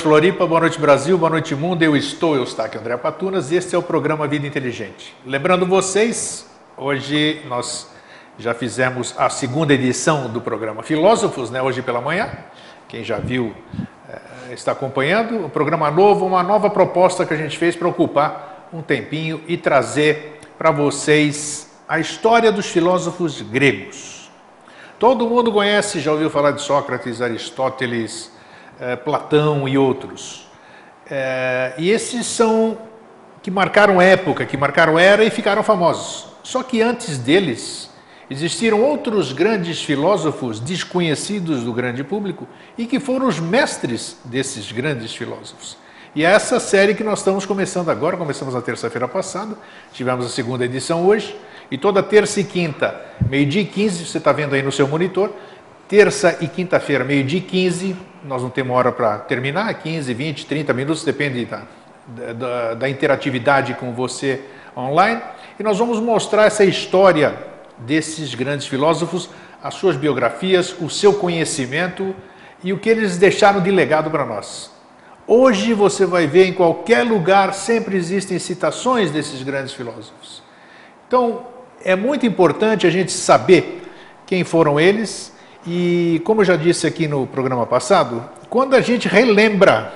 Noite, Floripa. Boa noite, Brasil. Boa noite, mundo. Eu estou, eu estou aqui, André Patunas, e este é o programa Vida Inteligente. Lembrando vocês, hoje nós já fizemos a segunda edição do programa Filósofos, né? Hoje pela manhã. Quem já viu eh, está acompanhando. O programa novo, uma nova proposta que a gente fez para ocupar um tempinho e trazer para vocês a história dos filósofos gregos. Todo mundo conhece, já ouviu falar de Sócrates, Aristóteles, eh, Platão e outros. Eh, e esses são que marcaram época, que marcaram era e ficaram famosos. Só que antes deles existiram outros grandes filósofos desconhecidos do grande público e que foram os mestres desses grandes filósofos. E é essa série que nós estamos começando agora, começamos na terça-feira passada, tivemos a segunda edição hoje, e toda terça e quinta, meio-dia e 15, você está vendo aí no seu monitor, terça e quinta-feira, meio-dia e 15, nós não temos hora para terminar, 15, 20, 30 minutos, depende da, da, da, interatividade com você online. E nós vamos mostrar essa história desses grandes filósofos, as suas biografias, o seu conhecimento e o que eles deixaram de legado para nós. Hoje você vai ver em qualquer lugar sempre existem citações desses grandes filósofos. Então é muito importante a gente saber quem foram eles e, como eu já disse aqui no programa passado, quando a gente relembra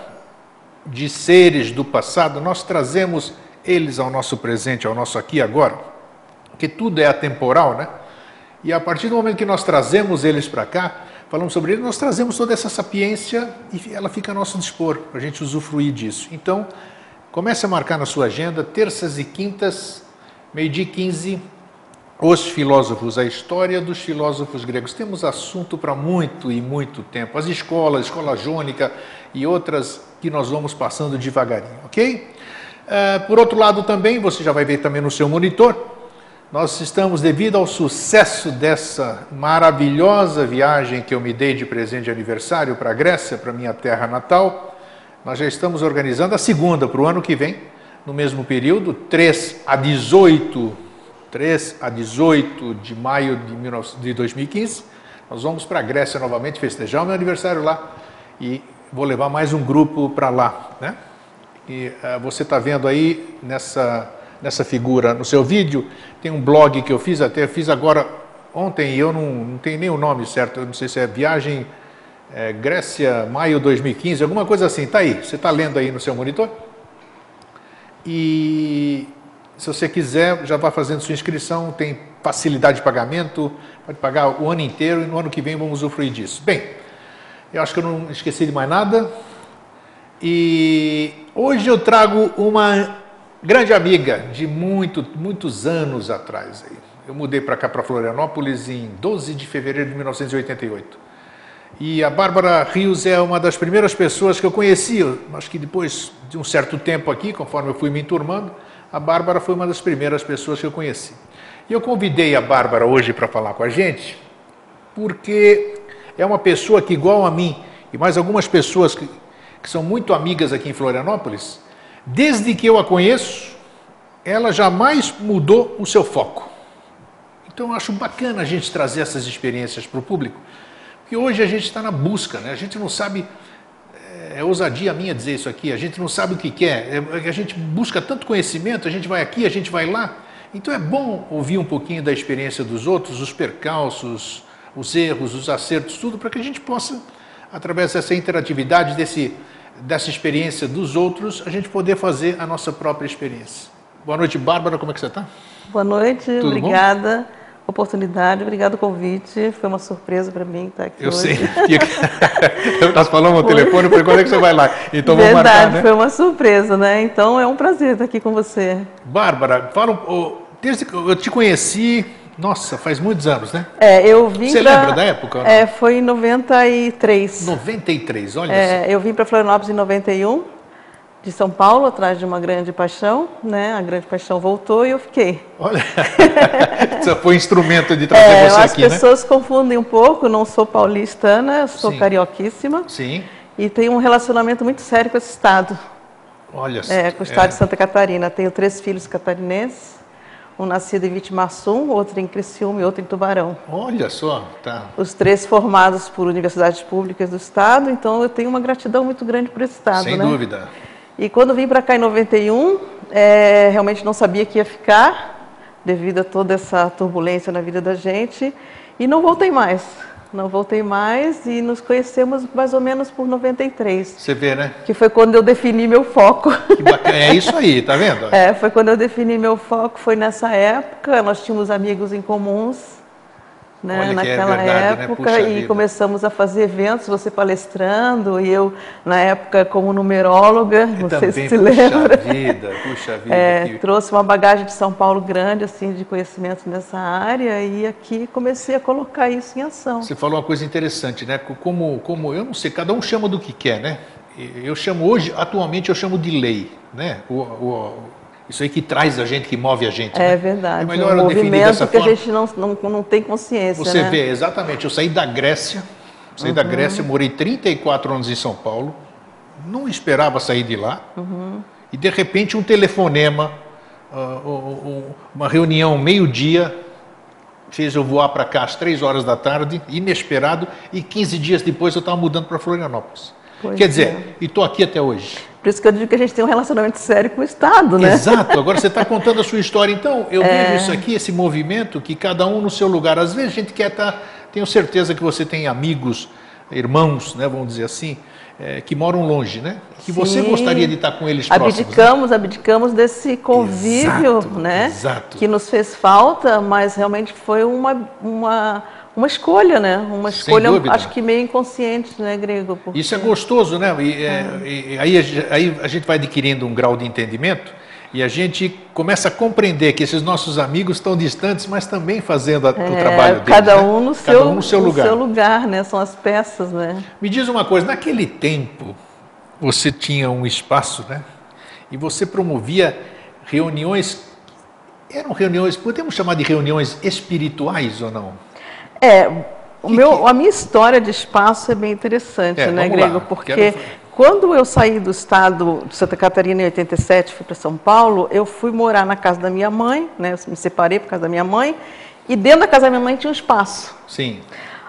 de seres do passado, nós trazemos eles ao nosso presente, ao nosso aqui e agora, porque tudo é atemporal, né? E a partir do momento que nós trazemos eles para cá, falamos sobre eles, nós trazemos toda essa sapiência e ela fica a nosso dispor, para a gente usufruir disso. Então, comece a marcar na sua agenda, terças e quintas, meio-dia 15, os filósofos, a história dos filósofos gregos. Temos assunto para muito e muito tempo. As escolas, escola jônica e outras que nós vamos passando devagarinho, ok? Uh, por outro lado também, você já vai ver também no seu monitor, nós estamos, devido ao sucesso dessa maravilhosa viagem que eu me dei de presente de aniversário para a Grécia, para minha terra natal, nós já estamos organizando a segunda para o ano que vem, no mesmo período, 3 a 18 3 a 18 de maio de 2015. Nós vamos para a Grécia novamente festejar o meu aniversário lá e vou levar mais um grupo para lá, né? E uh, você está vendo aí nessa nessa figura no seu vídeo tem um blog que eu fiz até fiz agora ontem e eu não, não tenho nem o nome certo, eu não sei se é viagem é, Grécia maio 2015, alguma coisa assim. Tá aí, você está lendo aí no seu monitor? E se você quiser, já vá fazendo sua inscrição, tem facilidade de pagamento, pode pagar o ano inteiro e no ano que vem vamos usufruir disso. Bem, eu acho que eu não esqueci de mais nada. E hoje eu trago uma grande amiga de muito, muitos anos atrás. Eu mudei para cá, para Florianópolis, em 12 de fevereiro de 1988. E a Bárbara Rios é uma das primeiras pessoas que eu conheci, acho que depois de um certo tempo aqui, conforme eu fui me enturmando, a Bárbara foi uma das primeiras pessoas que eu conheci. E eu convidei a Bárbara hoje para falar com a gente, porque é uma pessoa que, igual a mim, e mais algumas pessoas que, que são muito amigas aqui em Florianópolis, desde que eu a conheço, ela jamais mudou o seu foco. Então eu acho bacana a gente trazer essas experiências para o público, porque hoje a gente está na busca, né? a gente não sabe é ousadia minha dizer isso aqui, a gente não sabe o que quer, é, a gente busca tanto conhecimento, a gente vai aqui, a gente vai lá. Então é bom ouvir um pouquinho da experiência dos outros, os percalços, os erros, os acertos, tudo, para que a gente possa, através dessa interatividade, desse, dessa experiência dos outros, a gente poder fazer a nossa própria experiência. Boa noite, Bárbara, como é que você está? Boa noite, Tudo obrigada. Bom? Oportunidade, obrigado o convite. Foi uma surpresa para mim estar aqui Eu hoje. sei. Nós falamos no telefone, por quando é que você vai lá? Então Verdade, vamos marcar, né? foi uma surpresa, né? Então é um prazer estar aqui com você. Bárbara, fala, desde que eu te conheci, nossa, faz muitos anos, né? É, eu vim Você pra, lembra da época? É, foi em 93. 93, olha é, Eu vim para Florianópolis em 91 de São Paulo, atrás de uma grande paixão, né? A grande paixão voltou e eu fiquei. Olha, isso foi instrumento de trazer é, você aqui, As pessoas né? confundem um pouco, não sou paulistana, eu sou Sim. carioquíssima. Sim. E tenho um relacionamento muito sério com esse estado. Olha É, com o estado é. de Santa Catarina. Tenho três filhos catarinenses. um nascido em Vitimarsum, outro em Criciúma e outro em Tubarão. Olha só, tá. Os três formados por universidades públicas do estado, então eu tenho uma gratidão muito grande por esse estado, Sem né? dúvida. E quando vim para cá em 91, é, realmente não sabia que ia ficar, devido a toda essa turbulência na vida da gente, e não voltei mais. Não voltei mais e nos conhecemos mais ou menos por 93. Você vê, né? Que foi quando eu defini meu foco. Que bacana. É isso aí, tá vendo? É, foi quando eu defini meu foco, foi nessa época. Nós tínhamos amigos em comuns né, é naquela verdade, né? época Puxa e vida. começamos a fazer eventos, você palestrando e eu na época como numeróloga, não sei se se puxa lembra. vida, puxa vida. É, que- trouxe uma bagagem de São Paulo grande assim de conhecimento nessa área e aqui comecei a colocar isso em ação. Você falou uma coisa interessante, né? Como, como eu não sei, cada um chama do que quer, né? Eu chamo hoje, atualmente eu chamo de lei, né? O, o- isso aí que traz a gente, que move a gente. É né? verdade, É melhor um eu definir dessa que a forma. gente não, não, não tem consciência, Você né? vê, exatamente. Eu saí da Grécia, saí da Grécia, morei 34 anos em São Paulo, não esperava sair de lá, e de repente um telefonema, ah, uma reunião meio-dia, fez eu voar para cá às 3 horas da tarde, inesperado, e 15 dias depois eu estava mudando para Florianópolis. Pois Quer é. dizer, e estou aqui até hoje. Por isso que eu digo que a gente tem um relacionamento sério com o Estado, né? Exato, agora você está contando a sua história. Então, eu É. vejo isso aqui, esse movimento, que cada um no seu lugar. Às vezes a gente quer estar. tenho certeza que você tem amigos, irmãos, né, vamos dizer assim, eh, que moram longe, né? Que você Sim. gostaria de estar com eles próximos. né? Abdicamos, abdicamos desse convívio, Exato, né? exato. Que nos fez falta, mas realmente foi uma, uma, uma escolha, né? Uma escolha, acho que meio inconsciente, né, Grego? Porque- Isso é gostoso, né? E, é, e aí, a aí a gente vai adquirindo um grau de entendimento e a gente começa a compreender que esses nossos amigos estão distantes, mas também fazendo a- o É, trabalho deles. cada né? um no Cada seu, um no seu no lugar. seu lugar, né? São as peças, né? Me diz uma coisa, naquele tempo você tinha um espaço, né? E você promovia reuniões, eram reuniões, podemos chamar de reuniões espirituais ou não? É, o meu, a minha história de espaço é bem interessante, É, né, vamos lá, Grego? Porque quero- quando eu saí do estado de Santa Catarina em 87, fui para São Paulo, eu fui morar na casa da minha mãe, né? Eu me separei por causa da minha mãe, e dentro da casa da minha mãe tinha um espaço, Sim.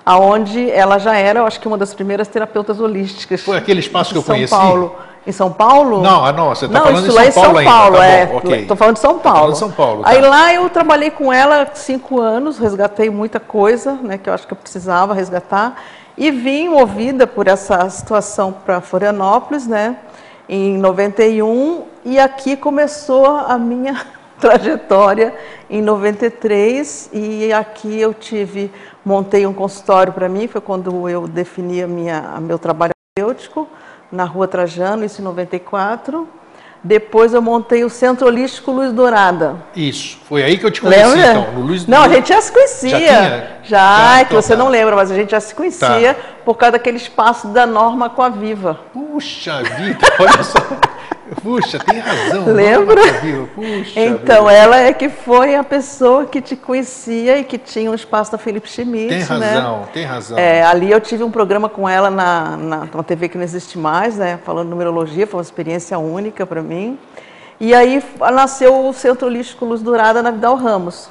aonde ela já era, eu acho que uma das primeiras terapeutas holísticas. Foi aquele espaço que eu São conheci? Paulo. Em São Paulo? Não, ah, não, você está falando isso lá em São Paulo ainda. Paulo, tá é. bom, ok. Estou falando de São Tá Paulo. de São Paulo, tá. Aí lá eu trabalhei com ela cinco anos, resgatei muita coisa, né, que eu acho que eu precisava resgatar, e vim movida por essa situação para Florianópolis, né, em 91, e aqui começou a minha trajetória em 93, e aqui eu tive, montei um consultório para mim, foi quando eu defini a minha, a meu trabalho terapêutico, na Rua Trajano, isso em 94. Depois eu montei o Centro Holístico Luz Dourada. Isso, foi aí que eu te conheci, Lembra? então. No Luiz, não, a gente já se conhecia. Já tinha? Já, Já, que então você tá. não lembra, mas a gente já se conhecia por causa daquele espaço da Norma com a Viva. Puxa vida, olha só. Puxa, tem razão. Lembra? Puxa Então, vida. ela é que foi a pessoa que te conhecia e que tinha um espaço da Felipe Schmidt, Tem né? razão, tem razão. É, ali eu tive um programa com ela na, na uma TV que não existe mais, né? Falando numerologia, foi uma experiência única para mim. E aí nasceu o Centro Holístico Luz Dourada na Vidal Ramos.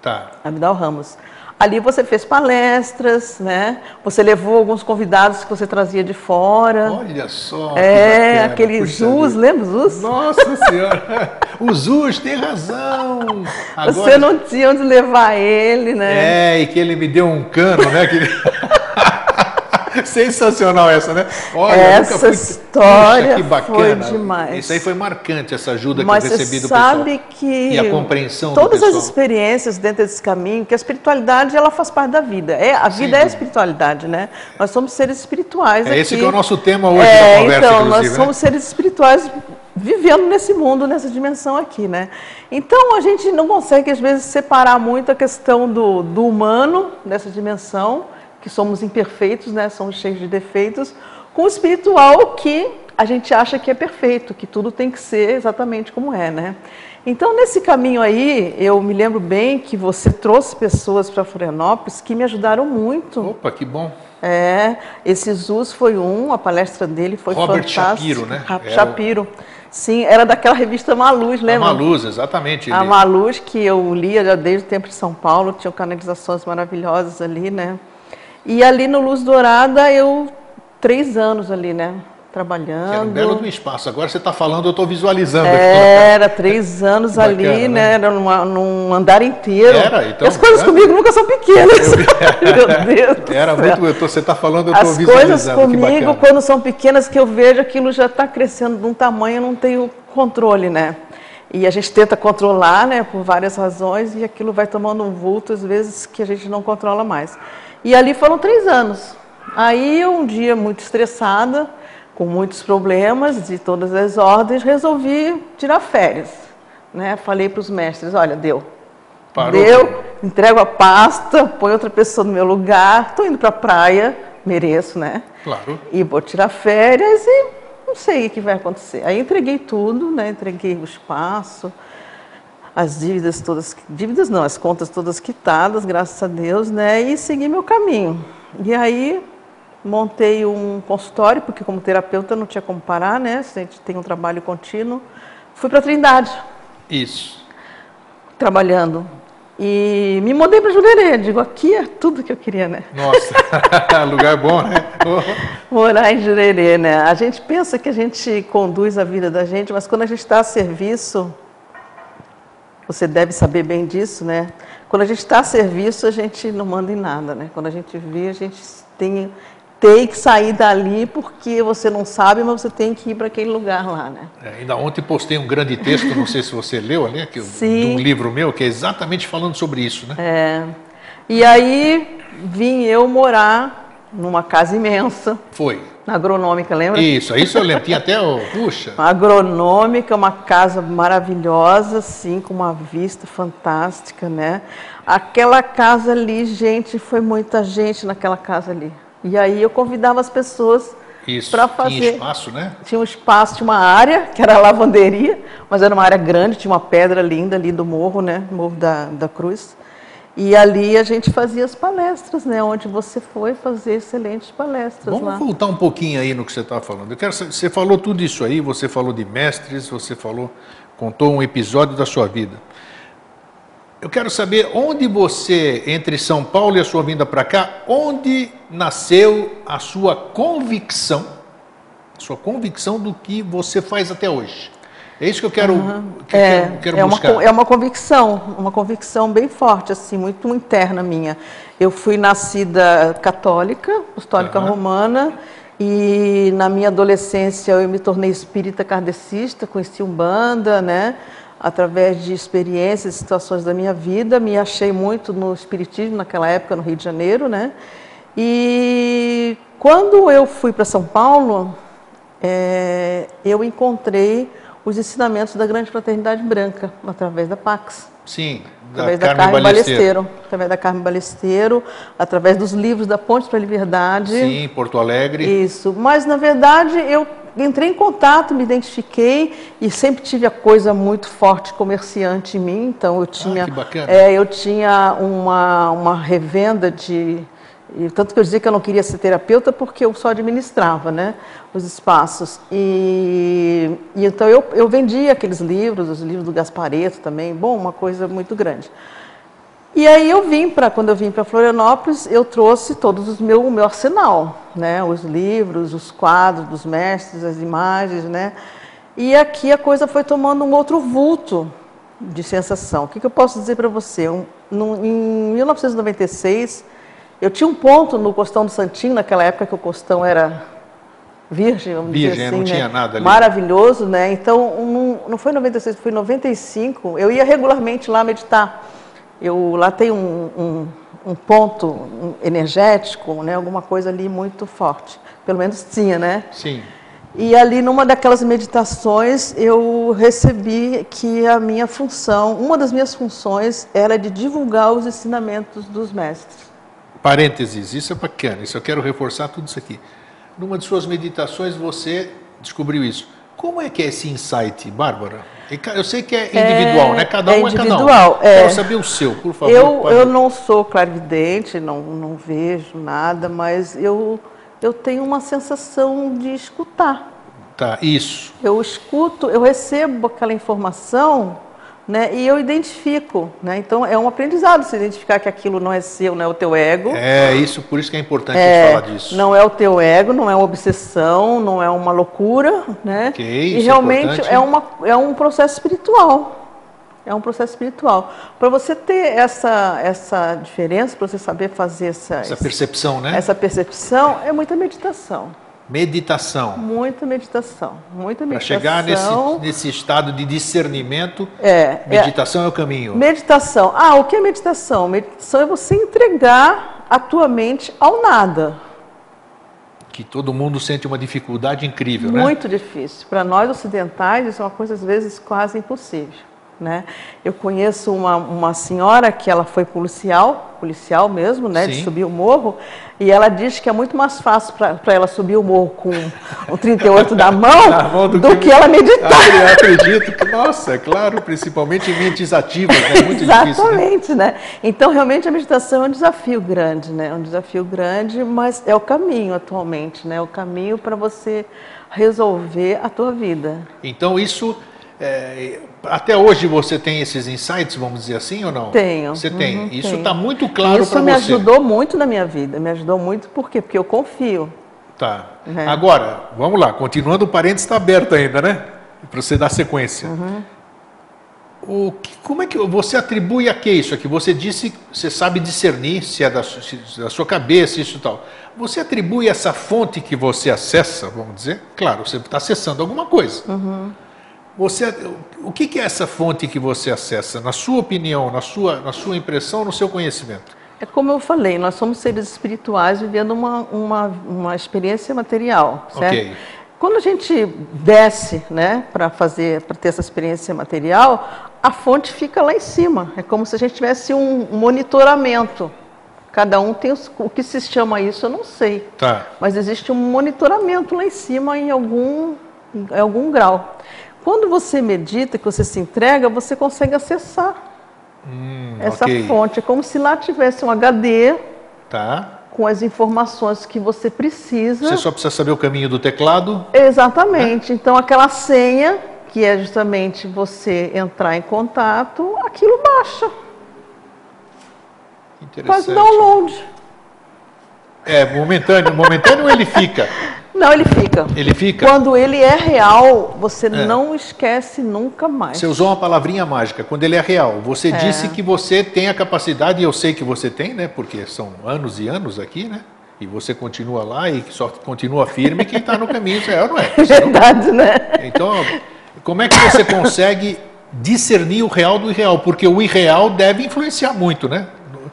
Tá. Na Vidal Ramos. Ali você fez palestras, né? Você levou alguns convidados que você trazia de fora. Olha só. é, bacana, aquele Zuz, lembra o Zuz? Nossa Senhora! O Zuz tem razão! Você não tinha onde levar ele, né? É, e que ele me deu um cano, né? que Sensacional essa, né? Olha, Essa fui- história Puxa, que bacana. foi demais. Isso aí foi marcante, essa ajuda Mas que eu você recebi do sabe pessoal. que E a compreensão do todas as experiências dentro desse caminho, que a espiritualidade ela faz parte da vida. É, a vida é a espiritualidade, né? Nós somos seres espirituais É aqui. esse que é o nosso tema hoje É, da conversa, então, nós né? somos seres espirituais vivendo nesse mundo, nessa dimensão aqui, né? Então, a gente não consegue, às vezes, separar muito a questão do, do humano, nessa dimensão, que somos imperfeitos, né? Somos cheios de defeitos, com o espiritual que a gente acha que é perfeito, que tudo tem que ser exatamente como é, né? Então, nesse caminho aí, eu me lembro bem que você trouxe pessoas para Florianópolis que me ajudaram muito. Opa, que bom. É, esse Zuz foi um, a palestra dele foi Robert fantástica. Shapiro, né? Shapiro. Sim, era daquela revista Maluz, lembra? A Maluz, exatamente. A Maluz, que eu lia já desde o tempo de São Paulo, tinha canalizações maravilhosas ali, né? E ali no Luz Dourada, eu, três anos ali, né? trabalhando. Era um belo do espaço. Agora você está falando, eu estou visualizando. Era três anos bacana, ali, né? né? Era numa, num andar inteiro. Era, então. As coisas comigo nunca são pequenas. Meu Deus. Era muito. Tô, você está falando, eu estou visualizando. As coisas comigo, quando são pequenas, que eu vejo aquilo já está crescendo de um tamanho, eu não tenho controle, né? E a gente tenta controlar, né, por várias razões, e aquilo vai tomando um vulto, às vezes, que a gente não controla mais. E ali foram três anos. Aí, um dia muito estressada, com muitos problemas de todas as ordens, resolvi tirar férias. Né? Falei para os mestres, olha, deu. Parou. Deu, entrego a pasta, põe outra pessoa no meu lugar, estou indo para a praia, mereço, né? Claro. E vou tirar férias e não sei o que vai acontecer. Aí entreguei tudo, né? Entreguei o espaço, as dívidas todas, dívidas não, as contas todas quitadas, graças a Deus, né? E segui meu caminho. E aí montei um consultório, porque como terapeuta não tinha como parar, né? A gente tem um trabalho contínuo. Fui para Trindade. Isso. Trabalhando. E me mudei para Jurerê. Digo, aqui é tudo que eu queria, né? Nossa, lugar bom, né? Morar em Jurerê, né? A gente pensa que a gente conduz a vida da gente, mas quando a gente está a serviço, você deve saber bem disso, né? Quando a gente está a serviço, a gente não manda em nada, né? Quando a gente vê, a gente tem tem que sair dali porque você não sabe, mas você tem que ir para aquele lugar lá, né? É, ainda ontem postei um grande texto, não sei se você leu ali, que, de um livro meu, que é exatamente falando sobre isso, né? É. E aí vim eu morar numa casa imensa. Foi. Na agronômica, lembra? Isso, isso eu lembro. Tinha até o. Puxa. Uma agronômica, uma casa maravilhosa, assim, com uma vista fantástica, né? Aquela casa ali, gente, foi muita gente naquela casa ali. E aí eu convidava as pessoas para fazer. Tinha espaço, né? Tinha um espaço, tinha uma área, que era a lavanderia, mas era uma área grande, tinha uma pedra linda ali do morro, né? Morro da, da Cruz. E ali a gente fazia as palestras, né? Onde você foi fazer excelentes palestras. Vamos lá. voltar um pouquinho aí no que você estava falando. Eu quero, você falou tudo isso aí, você falou de mestres, você falou, contou um episódio da sua vida. Eu quero saber onde você, entre São Paulo e a sua vinda para cá, onde nasceu a sua convicção, a sua convicção do que você faz até hoje. É isso que eu quero, uhum. que é, eu quero é buscar. Uma, é uma convicção, uma convicção bem forte, assim, muito interna minha. Eu fui nascida católica, apostólica uhum. romana, e na minha adolescência eu me tornei espírita kardecista, conheci Umbanda, né? através de experiências, situações da minha vida, me achei muito no espiritismo naquela época no Rio de Janeiro, né? E quando eu fui para São Paulo, é, eu encontrei os ensinamentos da Grande Fraternidade Branca através da Pax. Sim, através da Carmen Balesteiro. Balesteiro. através da Carmen Balesteiro, através dos livros da Ponte para a Liberdade. Sim, Porto Alegre. Isso, mas na verdade eu entrei em contato, me identifiquei e sempre tive a coisa muito forte comerciante em mim. Então eu ah, tinha, ah, é, eu tinha uma, uma revenda de e tanto que eu dizia que eu não queria ser terapeuta porque eu só administrava né, os espaços. E, e então eu, eu vendia aqueles livros, os livros do Gaspareto também, bom, uma coisa muito grande. E aí eu vim para, quando eu vim para Florianópolis, eu trouxe todos os meu, o meu arsenal, né? Os livros, os quadros dos mestres, as imagens, né? E aqui a coisa foi tomando um outro vulto de sensação. O que, que eu posso dizer para você? Um, em 1996, eu tinha um ponto no Costão do Santinho, naquela época que o Costão era virgem, vamos virgem, dizer assim, não né? tinha nada ali. Maravilhoso, né? Então, um, não foi 96, foi 95. Eu ia regularmente lá meditar. Eu lá tem um, um, um ponto energético, né? Alguma coisa ali muito forte. Pelo menos tinha, né? Sim. E ali numa daquelas meditações eu recebi que a minha função, uma das minhas funções era de divulgar os ensinamentos dos mestres. Parênteses, isso é bacana, isso eu quero reforçar tudo isso aqui. Numa de suas meditações você descobriu isso. Como é que é esse insight, Bárbara? Eu sei que é individual, é, né? Cada um é, é cada um. É. Quero saber o seu, por favor. Eu, eu não sou clarividente, não, não vejo nada, mas eu, eu tenho uma sensação de escutar. Tá, isso. Eu escuto, eu recebo aquela informação né, e eu identifico. Né? Então é um aprendizado se identificar que aquilo não é seu, não é o teu ego. É, isso, por isso que é importante É, falar disso. Não é o teu ego, não é uma obsessão, não é uma loucura, né? E isso é realmente importante. é, uma, é um processo espiritual. É um processo espiritual. Para você ter essa, essa diferença, para você saber fazer essa, Essa percepção, né? essa percepção, é muita meditação. Meditação. Muita meditação. Muita Para meditação. chegar nesse, nesse estado de discernimento, É, é, meditação é, o caminho. Meditação. Ah, o que é meditação? Meditação é você entregar a tua mente ao nada. Que todo mundo sente uma dificuldade incrível, né? Muito difícil. Para nós ocidentais, isso é uma coisa às vezes quase impossível. Né? Eu conheço uma, uma senhora que ela foi policial, policial mesmo, né, de Sim. subir o morro, e ela diz que é muito mais fácil para ela subir o morro com o 38 da mão, Na mão do, do que, ela meditar. Ah, eu acredito que, nossa, é claro, principalmente em mentes ativas, né? É muito difícil, né? Exatamente, né? Então, realmente, a meditação é um desafio grande, né? É um desafio grande, mas é o caminho atualmente, né? É o caminho para você resolver a tua vida. Então, isso, é, até hoje você tem esses insights, vamos dizer assim, ou não? Tenho. Você tem. Uhum, isso está muito claro Isso para me você. ajudou muito na minha vida. Me ajudou muito por quê? Porque eu confio. Tá. É. Agora, vamos lá, continuando o parênteses está aberto ainda, né? Para você dar sequência. Uhum. O que, como é que você atribui a que isso aqui? Você disse que você sabe discernir se é da, se- da sua cabeça, isso e tal. Você atribui essa fonte que você acessa, vamos dizer? Claro, você está acessando alguma coisa. Uhum. Você, o que é essa fonte que você acessa? Na sua opinião, na sua, na sua impressão, no seu conhecimento? É como eu falei, nós somos seres espirituais vivendo uma, uma, uma experiência material, certo? Ok. Quando a gente desce, né, para fazer, para ter essa experiência material, a fonte fica lá em cima. É como se a gente tivesse um monitoramento. Cada um tem os- o que se chama isso, eu não sei. Tá. Mas existe um monitoramento lá em cima em algum, em algum grau. Quando você medita, que você se entrega, você consegue acessar Hum, essa ok. fonte. É como se lá tivesse um HD Tá. com as informações que você precisa. Você só precisa saber o caminho do teclado. Exatamente. Então, aquela senha, que é justamente você entrar em contato, aquilo baixa. Faz Interessante. o download. É, momentâneo, momentâneo ele fica. Não, ele fica. Ele fica. Quando ele é real, você não esquece nunca mais. Você usou uma palavrinha mágica, quando ele é real. Você disse que você tem a capacidade, e eu sei que você tem, né? Porque são anos e anos aqui, né? E você continua lá e só continua firme quem está no caminho real, não é? É verdade, né? Então, como é que você consegue discernir o real do irreal? Porque o irreal deve influenciar muito, né?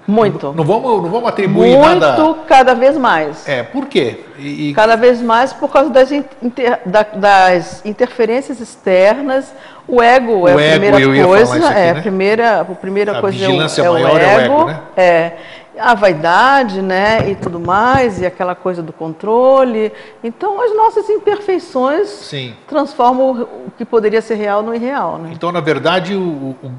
Muito. Não vamos, não vamos atribuir Muito, nada. cada vez mais. É, por quê? E, e- Cada vez mais por causa das, inter- da- das interferências externas. O ego é O a ego, primeira coisa. aqui, é, né? a primeira, a primeira A coisa é o, vigilância é o ego. é o ego, né? É. A vaidade, né? E tudo mais, e aquela coisa do controle. Então, as nossas imperfeições sim. transformam o, que poderia ser real no irreal, né? Então, na verdade, o- o-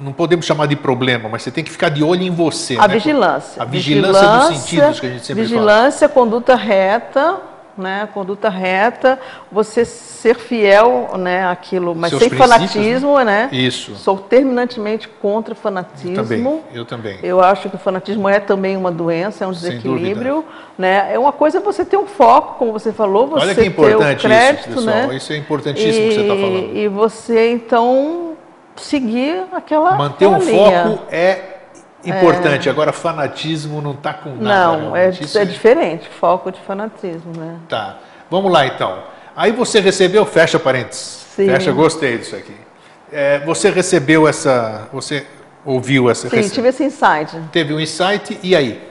não podemos chamar de problema, mas você tem que ficar de olho em você. A né? vigilância. A vigilância dos sentidos que a gente sempre fala. Vigilância, conduta reta, né? Conduta reta, você ser fiel, né? Àquilo, mas Seus sem princípios, fanatismo, né? Isso. Sou terminantemente contra o fanatismo. Eu também. Eu também. Eu acho que o fanatismo é também uma doença, é um desequilíbrio, né? É uma coisa você ter um foco, como você falou, você Olha que importante ter o crédito, isso, né? Isso é importantíssimo que você está falando. E você então seguir aquela Manter um linha. foco é importante. Agora, fanatismo não está com nada. Não, é. Isso é diferente, foco de fanatismo, né? Tá. Vamos lá, então. Aí você recebeu, fecha parênteses. Sim. Fecha, gostei disso aqui. É, você recebeu essa, você ouviu essa, Sim, rece- tive esse insight. teve um insight, e aí?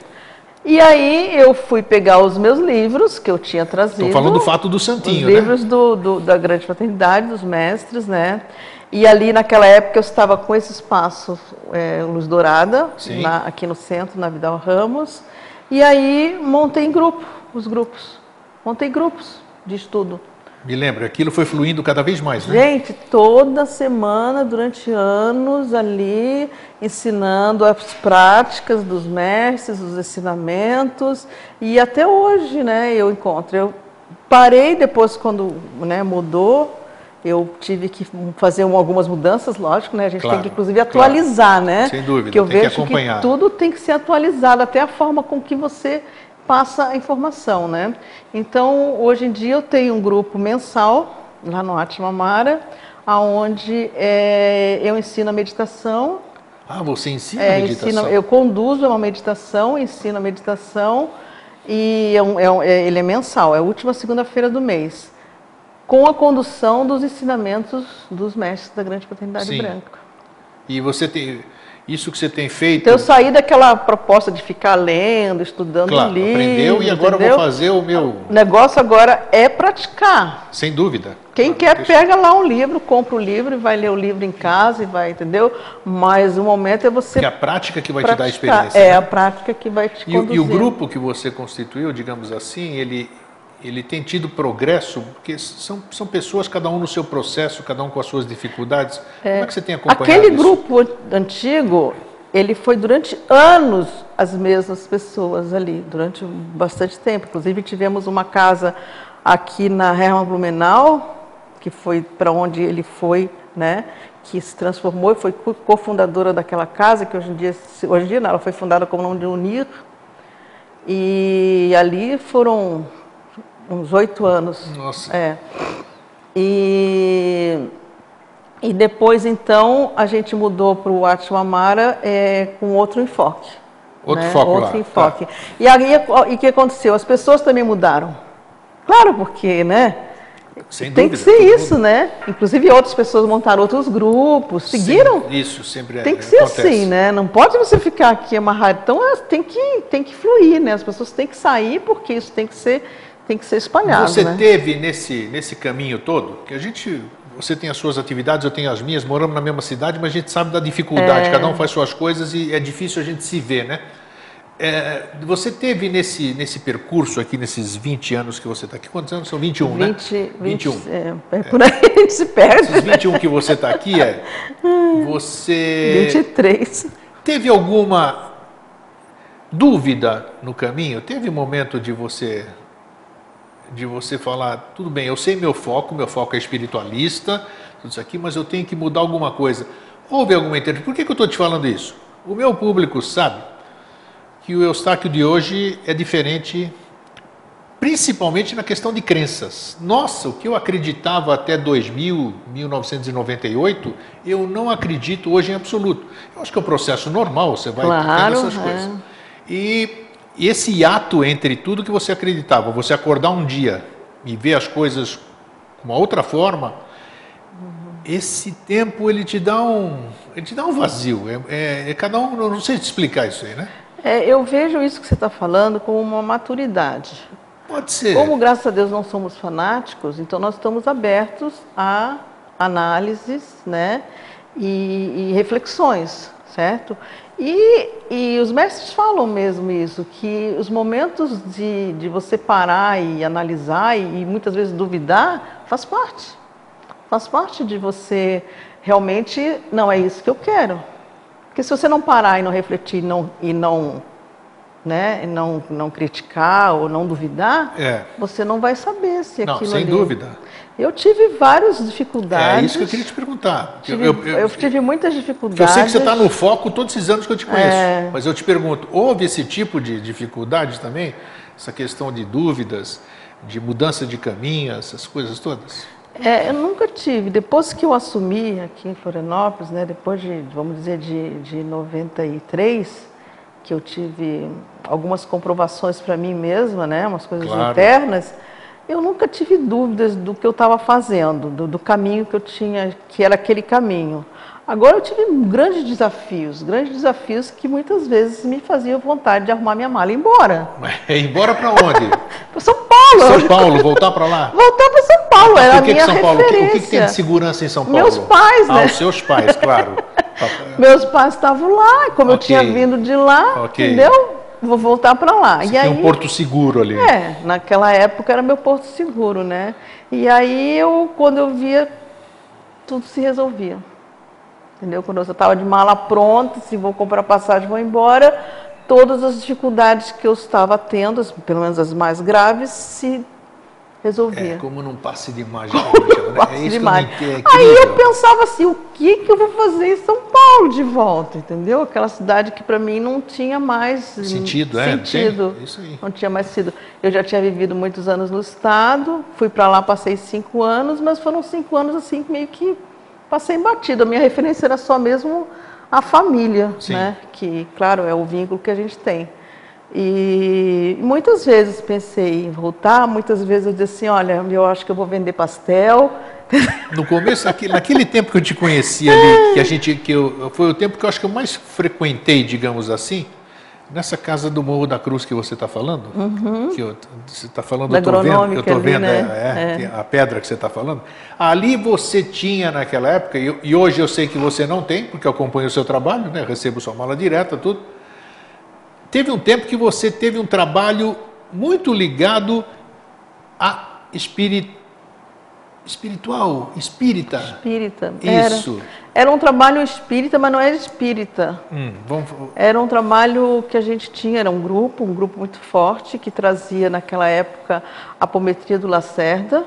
E aí eu fui pegar os meus livros que eu tinha trazido. Estou falando do fato do os Santinho, né? livros do, do- da Grande Fraternidade, dos mestres, né? E ali naquela época eu estava com esse espaço é, Luz Dourada, na- aqui no centro, na Vidal Ramos. E aí montei em grupo, os grupos. Montei grupos de estudo. Me lembro, aquilo foi fluindo cada vez mais, né? Gente, toda semana, durante anos, ali, ensinando as práticas dos mestres, os ensinamentos. E até hoje, né, eu encontro. Eu parei depois quando né, mudou, eu tive que fazer algumas mudanças, lógico, né? A gente Claro, tem que inclusive atualizar, claro. né? Sem dúvida, Porque eu tem que vejo acompanhar. tudo tem que ser atualizado, até a forma com que você passa a informação, né? Então, hoje em dia eu tenho um grupo mensal lá no Atma Mara, aonde é, eu ensino a meditação, Ah, você ensina é, meditação? ensino, eu conduzo uma meditação, ensino a meditação e é um- é um- é- ele é mensal, é a última segunda-feira do mês, com a condução dos ensinamentos dos mestres da Grande Fraternidade Sim. Branca. E você tem... Isso que você tem feito... Então eu saí daquela proposta de ficar lendo, estudando Claro, livro, aprendeu e agora eu entendeu? vou fazer o meu... O negócio agora é praticar. Sem dúvida. Quem Claro, quer, pega lá um livro, compra o livro e vai ler o livro em casa e vai, entendeu? Mas o momento é você Que é a prática que vai te dar a praticar. experiência. É né? a prática que vai te E, conduzir. e o grupo que você constituiu, digamos assim, ele, ele tem tido progresso, porque são, são pessoas, cada um no seu processo, cada um com as suas dificuldades. Como é que você tem acompanhado Aquele isso? grupo antigo, ele foi durante anos as mesmas pessoas ali, durante bastante tempo. Inclusive tivemos uma casa aqui na Herman Blumenau, que foi para onde ele foi, né? Que se transformou e foi co- cofundadora daquela casa, que hoje em dia, hoje em dia não, ela foi fundada como nome de Unir. E ali foram uns oito anos. Nossa, É. E, e depois, então, a gente mudou para o Atmamara é, com outro enfoque. Outro né? foco lá, Outro tá. enfoque. E aí, e o que aconteceu? As pessoas também mudaram. Claro, porque, né? sem Tem dúvida. que ser isso, mundo- né? Inclusive, outras pessoas montaram outros grupos, seguiram. Sempre- isso sempre é- Tem que ser acontece. assim, né? Não pode você ficar aqui amarrado. Então, é, tem que, tem que fluir, né? As pessoas têm que sair porque isso tem que ser, tem que ser espalhado, Você né? teve nesse, nesse caminho todo, que a gente, você tem as suas atividades, eu tenho as minhas, moramos na mesma cidade, mas a gente sabe da dificuldade, É. cada um faz suas coisas e é difícil a gente se ver, né? É, você teve nesse, nesse percurso aqui, nesses 20 anos que você está aqui, quantos anos são? 21, 20, né? 20, 21. É, é por aí a gente se perde. Esses 21 que você está aqui, é, você 23. teve alguma dúvida no caminho? Teve momento de você de você falar, tudo bem, eu sei meu foco, meu foco é espiritualista, tudo isso aqui, mas eu tenho que mudar alguma coisa. Houve alguma interpretação? Por que, que eu estou te falando isso? O meu público sabe que o Eustáquio de hoje é diferente, principalmente na questão de crenças. Nossa, o que eu acreditava até 2000, 1998, eu não acredito hoje em absoluto. Eu acho que é um processo normal, você vai Claro, essas é. coisas. E esse hiato entre tudo que você acreditava, você acordar um dia e ver as coisas com uma outra forma, esse tempo ele te dá um, ele te dá um vazio. É, é- é cada um, não sei te explicar isso aí, né? É, eu vejo isso que você está falando como uma maturidade. Pode ser. Como, graças a Deus, não somos fanáticos, então nós estamos abertos a análises né, e, e reflexões, certo? E, e os mestres falam mesmo isso, que os momentos de, de você parar e analisar e, e muitas vezes duvidar faz parte. Faz parte de você realmente, não é isso que eu quero. Porque se você não parar e não refletir e não, e não, né, e não, não criticar ou não duvidar, É. você não vai saber se Não, aquilo sem ali... dúvida. Eu tive várias dificuldades. É isso que eu queria te perguntar. Tive- eu, eu- eu tive muitas dificuldades. eu sei que você está no foco todos esses anos que eu te conheço. É. Mas eu te pergunto, houve esse tipo de dificuldade também? Essa questão de dúvidas, de mudança de caminho, essas coisas todas? É, eu nunca tive. Depois que eu assumi aqui em Florianópolis, né, depois de, vamos dizer, de, de 93, que eu tive algumas comprovações para mim mesma, né, umas coisas Claro. internas, eu nunca tive dúvidas do que eu estava fazendo, do, do caminho que eu tinha, que era aquele caminho. Agora eu tive grandes desafios, grandes desafios que muitas vezes me faziam vontade de arrumar minha mala e ir embora. É, embora para onde? Para São Paulo! São Paulo, voltar para lá? Voltar para São Paulo, era a minha São Paulo? O que, o que tem referência. de segurança em São Paulo? Meus pais, ah, né? os seus pais, claro. Meus pais estavam lá, como Ok. eu tinha vindo de lá, Ok. entendeu? Vou voltar para lá. Você e tem aí, um porto seguro ali. é, naquela época era meu porto seguro, né? E aí eu, quando eu via, tudo se resolvia. Entendeu? Quando eu estava de mala pronta, se vou comprar passagem, vou embora, todas as dificuldades que eu estava tendo, pelo menos as mais graves, se resolvia. É como num passe de mágica. né? Passe é isso de que mágica. eu não entendo, Aí eu incrível. pensava assim, o que, que eu vou fazer em São Paulo de volta, entendeu? Aquela cidade que para mim não tinha mais hum, Sentido, é, sentido. isso aí. Não tinha mais sido. Eu já tinha vivido muitos anos no estado, fui para lá, passei cinco anos, mas foram cinco anos assim que meio que passei batido. A minha referência era só mesmo a família, Sim. né? Que, claro, é o vínculo que a gente tem. E muitas vezes pensei em voltar, muitas vezes eu disse assim, olha, eu acho que eu vou vender pastel. No começo, naquele tempo que eu te conheci ali, que a gente, que eu, foi o tempo que eu acho que eu mais frequentei, digamos assim, nessa casa do Morro da Cruz que você está falando, que eu, você está falando, Da eu estou vendo, eu estou ali, vendo né? é, É. tem a pedra que você está falando. Ali você tinha naquela época, e, e hoje eu sei que você não tem, porque eu acompanho o seu trabalho, né, recebo sua mala direta, tudo. Teve um tempo que você teve um trabalho muito ligado a espírito espiritual, espírita. Espírita. Isso. Era, era um trabalho espírita, mas não era espírita. Hum, vamos, Era um trabalho que a gente tinha, era um grupo, um grupo muito forte, que trazia naquela época a apometria do Lacerda,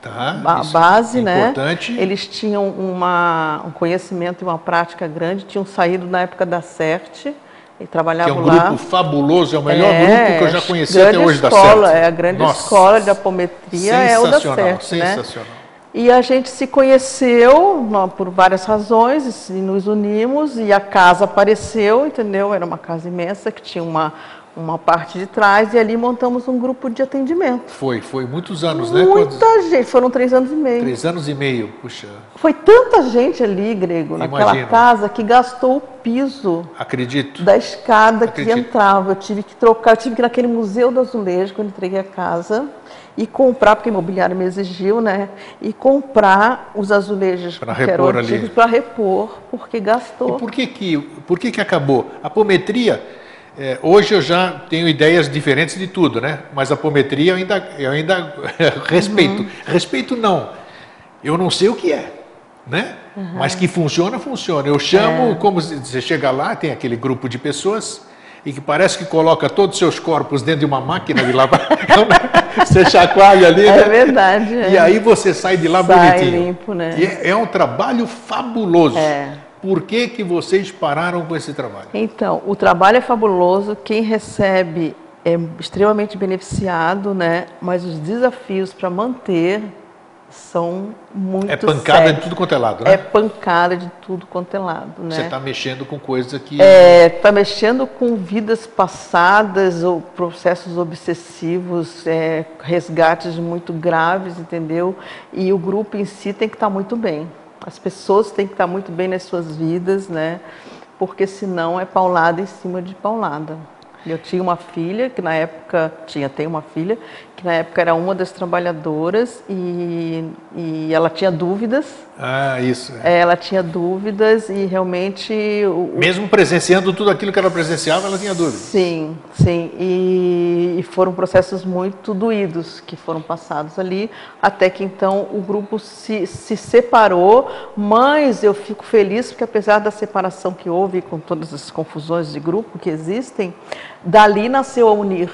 tá, a base, é né? Importante. Eles tinham uma, um conhecimento e uma prática grande, tinham saído na época da CERT e que é um lá. grupo fabuloso, é o melhor É, grupo que eu já conheci até hoje da escola, CERT. É a grande Nossa, escola de apometria é o da sensacional, CERT, né? sensacional. E a gente se conheceu por várias razões e nos unimos e a casa apareceu, entendeu? Era uma casa imensa que tinha uma, uma parte de trás e ali montamos um grupo de atendimento. Foi, foi muitos anos, né? Quantos? Muita gente, foram três anos e meio. Três anos e meio, puxa, Foi tanta gente ali, Grego, naquela Imagino. casa que gastou o piso acredito. da escada que Acredito. entrava. Eu tive que trocar, eu tive que ir naquele museu do azulejo quando entreguei a casa e comprar, porque o imobiliário me exigiu, né? E comprar os azulejos Pra que eram repor ali. antigos para repor, porque E gastou. por que que, por que que acabou? A apometria, eh, hoje eu já tenho ideias diferentes de tudo, né? Mas a apometria eu ainda, eu ainda respeito. Uhum. Respeito não, eu não sei o que é, né? Uhum. Mas que funciona, funciona. Eu chamo, É. como você chega lá, tem aquele grupo de pessoas e que parece que coloca todos os seus corpos dentro de uma máquina de lavar. você chacoalha ali, É né? verdade. E é. aí você sai de lá Sai bonitinho. limpo, né? E é, é um trabalho fabuloso. É. Por que, que vocês pararam com esse trabalho? Então, o trabalho é fabuloso, quem recebe é extremamente beneficiado, né? Mas os desafios para manter são muito É pancada sérios. de tudo quanto é lado, né? É pancada de tudo quanto é lado, né? Você está mexendo com coisas que. Está mexendo com vidas passadas ou processos obsessivos, é, resgates muito graves, entendeu? E o grupo em si tem que estar muito bem. As pessoas têm que estar muito bem nas suas vidas, né? Porque senão é paulada em cima de paulada. Eu tinha uma filha que na época tinha, tem uma filha que na época era uma das trabalhadoras e, e ela tinha dúvidas. Ah, isso. é. Ela tinha dúvidas e realmente o, Mesmo presenciando tudo aquilo que ela presenciava, ela tinha dúvida. Sim, sim. E, e foram processos muito doídos que foram passados ali, até que então o grupo se, se separou, mas eu fico feliz porque apesar da separação que houve, com todas as confusões de grupo que existem, dali nasceu a Unir.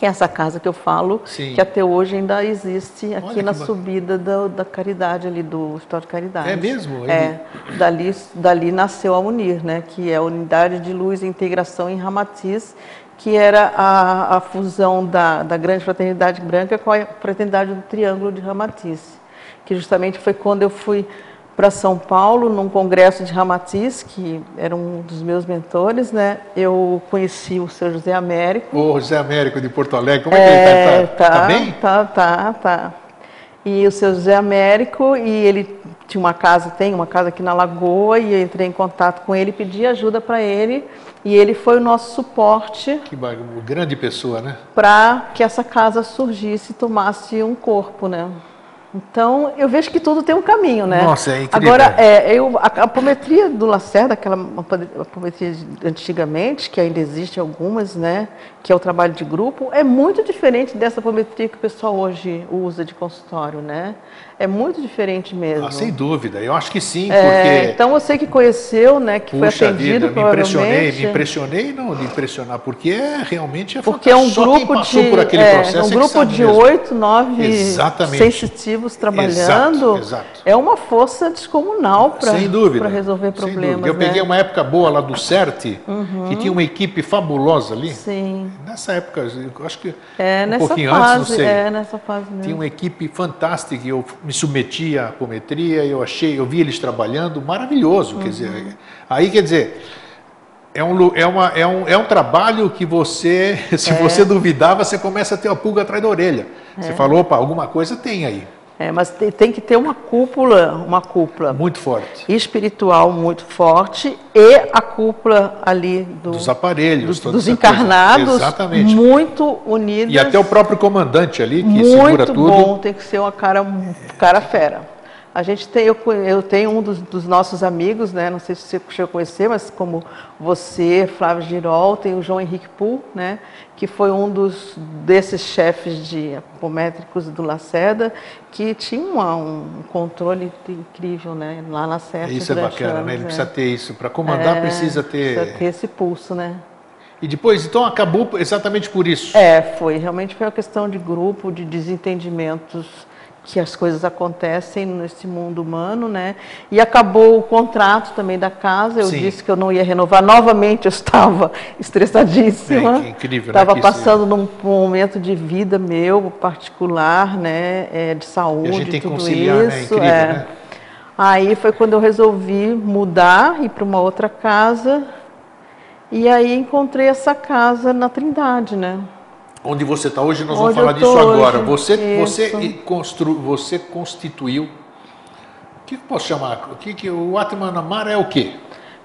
Que é essa casa que eu falo, Sim. que até hoje ainda existe aqui na ba- subida da, da Caridade ali, do História de Caridade. É mesmo? É, dali, dali nasceu a UNIR, né, que é a Unidade de Luz e Integração em Ramatiz, que era a, a fusão da, da Grande Fraternidade Branca com a Fraternidade do Triângulo de Ramatiz, que justamente foi quando eu fui para São Paulo, num congresso de Ramatiz, que era um dos meus mentores, né, eu conheci o seu José Américo, Ô, José Américo de Porto Alegre, como é, que ele está? Tá, tá bem? Tá, tá, tá. E o seu José Américo, e ele tinha uma casa, tem uma casa aqui na Lagoa, e eu entrei em contato com ele, pedi ajuda para ele, e ele foi o nosso suporte Que grande pessoa, né? para que essa casa surgisse e tomasse um corpo, né? Então, eu vejo que tudo tem um caminho, né? Nossa, é incrível. Agora, é, eu, a, apometria do Lacerda, aquela apometria de antigamente, que ainda existe algumas, né? Que é o trabalho de grupo, é muito diferente dessa apometria que o pessoal hoje usa de consultório, né? É muito diferente mesmo. Ah, sem dúvida, eu acho que sim, É, porque então você que conheceu, né, que puxa foi atendido vida, me impressionei, me impressionei não de impressionar, porque é realmente é Porque é um grupo de por aquele é, processo um é que grupo sabe de oito, nove sensitivos trabalhando. Exato, exato. É uma força descomunal para resolver sem problemas. dúvida. Eu né? Uhum. peguei uma época boa lá do CERT, que tinha uma equipe fabulosa ali. Sim. Nessa época, acho que É, um nessa pouquinho fase, antes, não sei. é nessa fase mesmo. Tinha uma equipe fantástica, eu me submeti à apometria, eu achei, eu vi eles trabalhando, maravilhoso, quer Uhum. dizer, aí quer dizer, é um, é, uma, é, um, é um trabalho que você, se você duvidar, você começa a ter uma pulga atrás da orelha. Você falou, opa, alguma coisa tem aí, É, mas tem, que ter uma cúpula, uma cúpula muito forte. espiritual muito forte e a cúpula ali do- Dos aparelhos, dos, toda dos encarnados Exatamente. muito unidas. E até o próprio comandante ali, que segura muito tudo. bom, tem que ser uma cara, cara fera. A gente tem, eu, eu tenho um dos, dos nossos amigos, né? Não sei se você chegou a conhecer, mas como você, Flávio Girol, tem o João Henrique Pool, né? Que foi um dos desses chefes de apométricos do Lacerda, que tinha uma- um controle incrível, né? Lá na Lacerda. Isso é bacana, anos, né? Ele né? precisa ter isso. Para comandar, É, precisa ter. precisa ter esse pulso, né? E depois, então, acabou exatamente por isso. É, foi. Realmente foi uma questão de grupo, de desentendimentos que as coisas acontecem nesse mundo humano, né? E acabou o contrato também da casa. Eu Sim. disse que eu não ia renovar. Novamente eu estava estressadíssima. É, que incrível, né, Estava que isso- passando num momento de vida meu particular, né? É, de saúde, gente tem que tudo conciliar, né? isso. Incrível, é. né? Aí foi quando eu resolvi mudar, ir para uma outra casa. E aí encontrei essa casa na Trindade, né? Onde você está hoje, nós Onde vamos falar disso agora. hoje, Você, você, constru, você constituiu. O que posso chamar? O que, que o Atmanamara é o quê?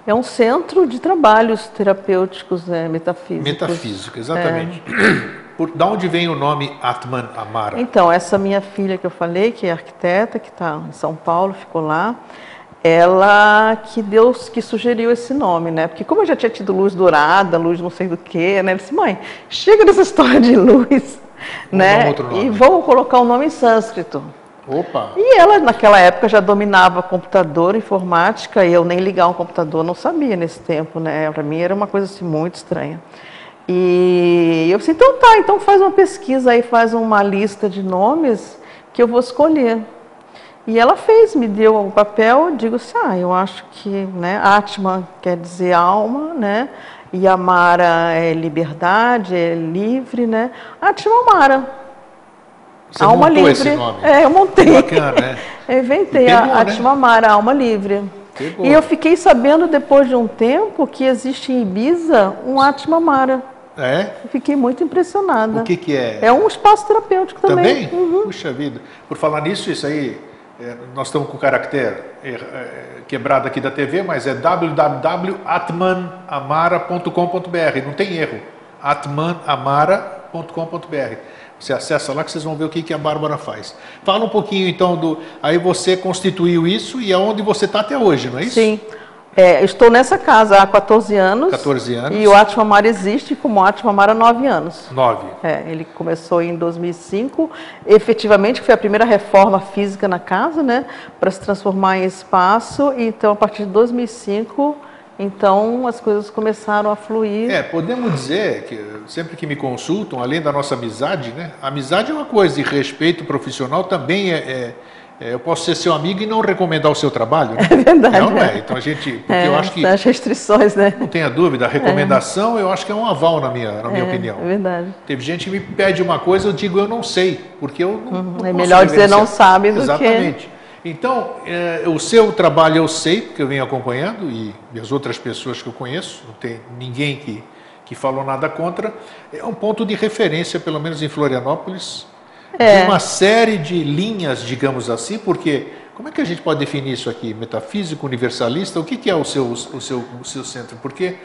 É um centro de trabalhos terapêuticos né, metafísicos. Metafísica, exatamente. É. Por, da onde vem o nome Atman Amara? Então, essa minha filha que eu falei, que é arquiteta, que está em São Paulo, ficou lá, ela que Deus que sugeriu esse nome, né? Porque como eu já tinha tido luz dourada, luz não sei do que, né? Eu disse, mãe, chega dessa história de luz, né? E vamos colocar um nome em sânscrito. Opa! E ela, naquela época, já dominava computador, informática, e eu nem ligar um computador não sabia nesse tempo, né? Para mim era uma coisa assim, muito estranha. E eu disse, então tá, então faz uma pesquisa aí, faz uma lista de nomes que eu vou escolher. E ela fez, me deu o papel, eu digo assim, ah, eu acho que, né, Atman quer dizer alma, né, e Amara é liberdade, é livre, né, Atman Amara, Você alma livre. esse nome. É, eu montei. Bacana, né? Eu inventei Pegou, a né? Atmamara, alma livre. Pegou. E eu fiquei sabendo depois de um tempo que existe em Ibiza um Atmamara. É? Eu fiquei muito impressionada. O que, que é? É um espaço terapêutico também. Uhum. Puxa vida. Por falar nisso, isso aí, é, nós estamos com o caractere é, é, quebrado aqui da TV, mas é www.atmanamara.com.br. Não tem erro. atmanamara.com.br. Você acessa lá que vocês vão ver o que, que a Bárbara faz. Fala um pouquinho então do. Aí você constituiu isso e aonde você está até hoje, não é isso? Sim. É, estou nessa casa há 14 anos. 14 anos. E o Atmamara existe como Atmamara há 9 anos. Nove. É, ele começou em 2005, efetivamente foi a primeira reforma física na casa, né, para se transformar em espaço. Então, a partir de 2005, então as coisas começaram a fluir. É, podemos dizer que sempre que me consultam, além da nossa amizade, né? Amizade é uma coisa e respeito profissional também é. é- é, eu posso ser seu amigo e não recomendar o seu trabalho. Né? É verdade, Não, não é? é. Então a gente, porque É, eu acho que As restrições, né? não tenha dúvida, a recomendação eu acho que é um aval na minha, na minha opinião. É verdade. Teve gente que me pede uma coisa, eu digo eu não sei, porque eu não, não é melhor dizer não sabe do que- Exatamente. Então, é, o seu trabalho eu sei, porque eu venho acompanhando, e, e as outras pessoas que eu conheço, não tem ninguém que, que falou nada contra, é um ponto de referência, pelo menos em Florianópolis, É. de uma série de linhas, digamos assim, porque como é que a gente pode definir isso aqui? Metafísico, universalista? O que, que é o seu, o, seu, o seu centro? Porque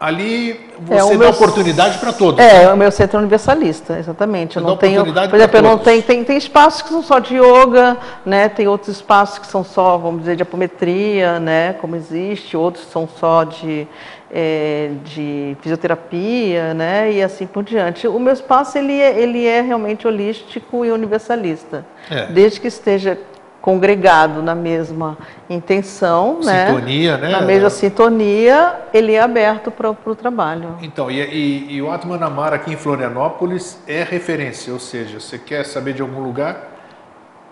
Ali você é, dá oportunidade para todos. É, né? o meu centro é universalista, exatamente. Eu não tenho, por exemplo, eu não tenho, tem, tem espaços que são só de yoga, né? Tem outros espaços que são só, vamos dizer, de apometria, né? Como existe, outros são só de, é, de fisioterapia, né? E assim por diante. O meu espaço ele é, ele é realmente holístico e universalista, é. desde que esteja congregado na mesma intenção, né? sintonia, né? na mesma sintonia, ele é aberto para o trabalho. Então, e, e, e o Atmanamara aqui em Florianópolis é referência, ou seja, você quer saber de algum lugar,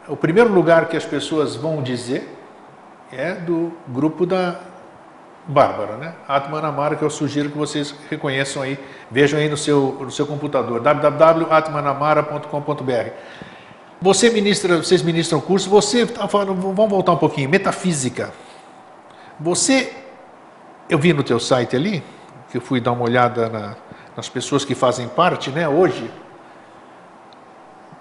o primeiro lugar que as pessoas vão dizer é do grupo da Bárbara, né? Atmanamara, que eu sugiro que vocês reconheçam aí, vejam aí no seu, no seu computador, www.atmanamara.com.br. Você ministra, vocês ministram curso, você está falando, vamos voltar um pouquinho, metafísica. Você, eu vi no teu site ali, que eu fui dar uma olhada na, nas pessoas que fazem parte, né, hoje,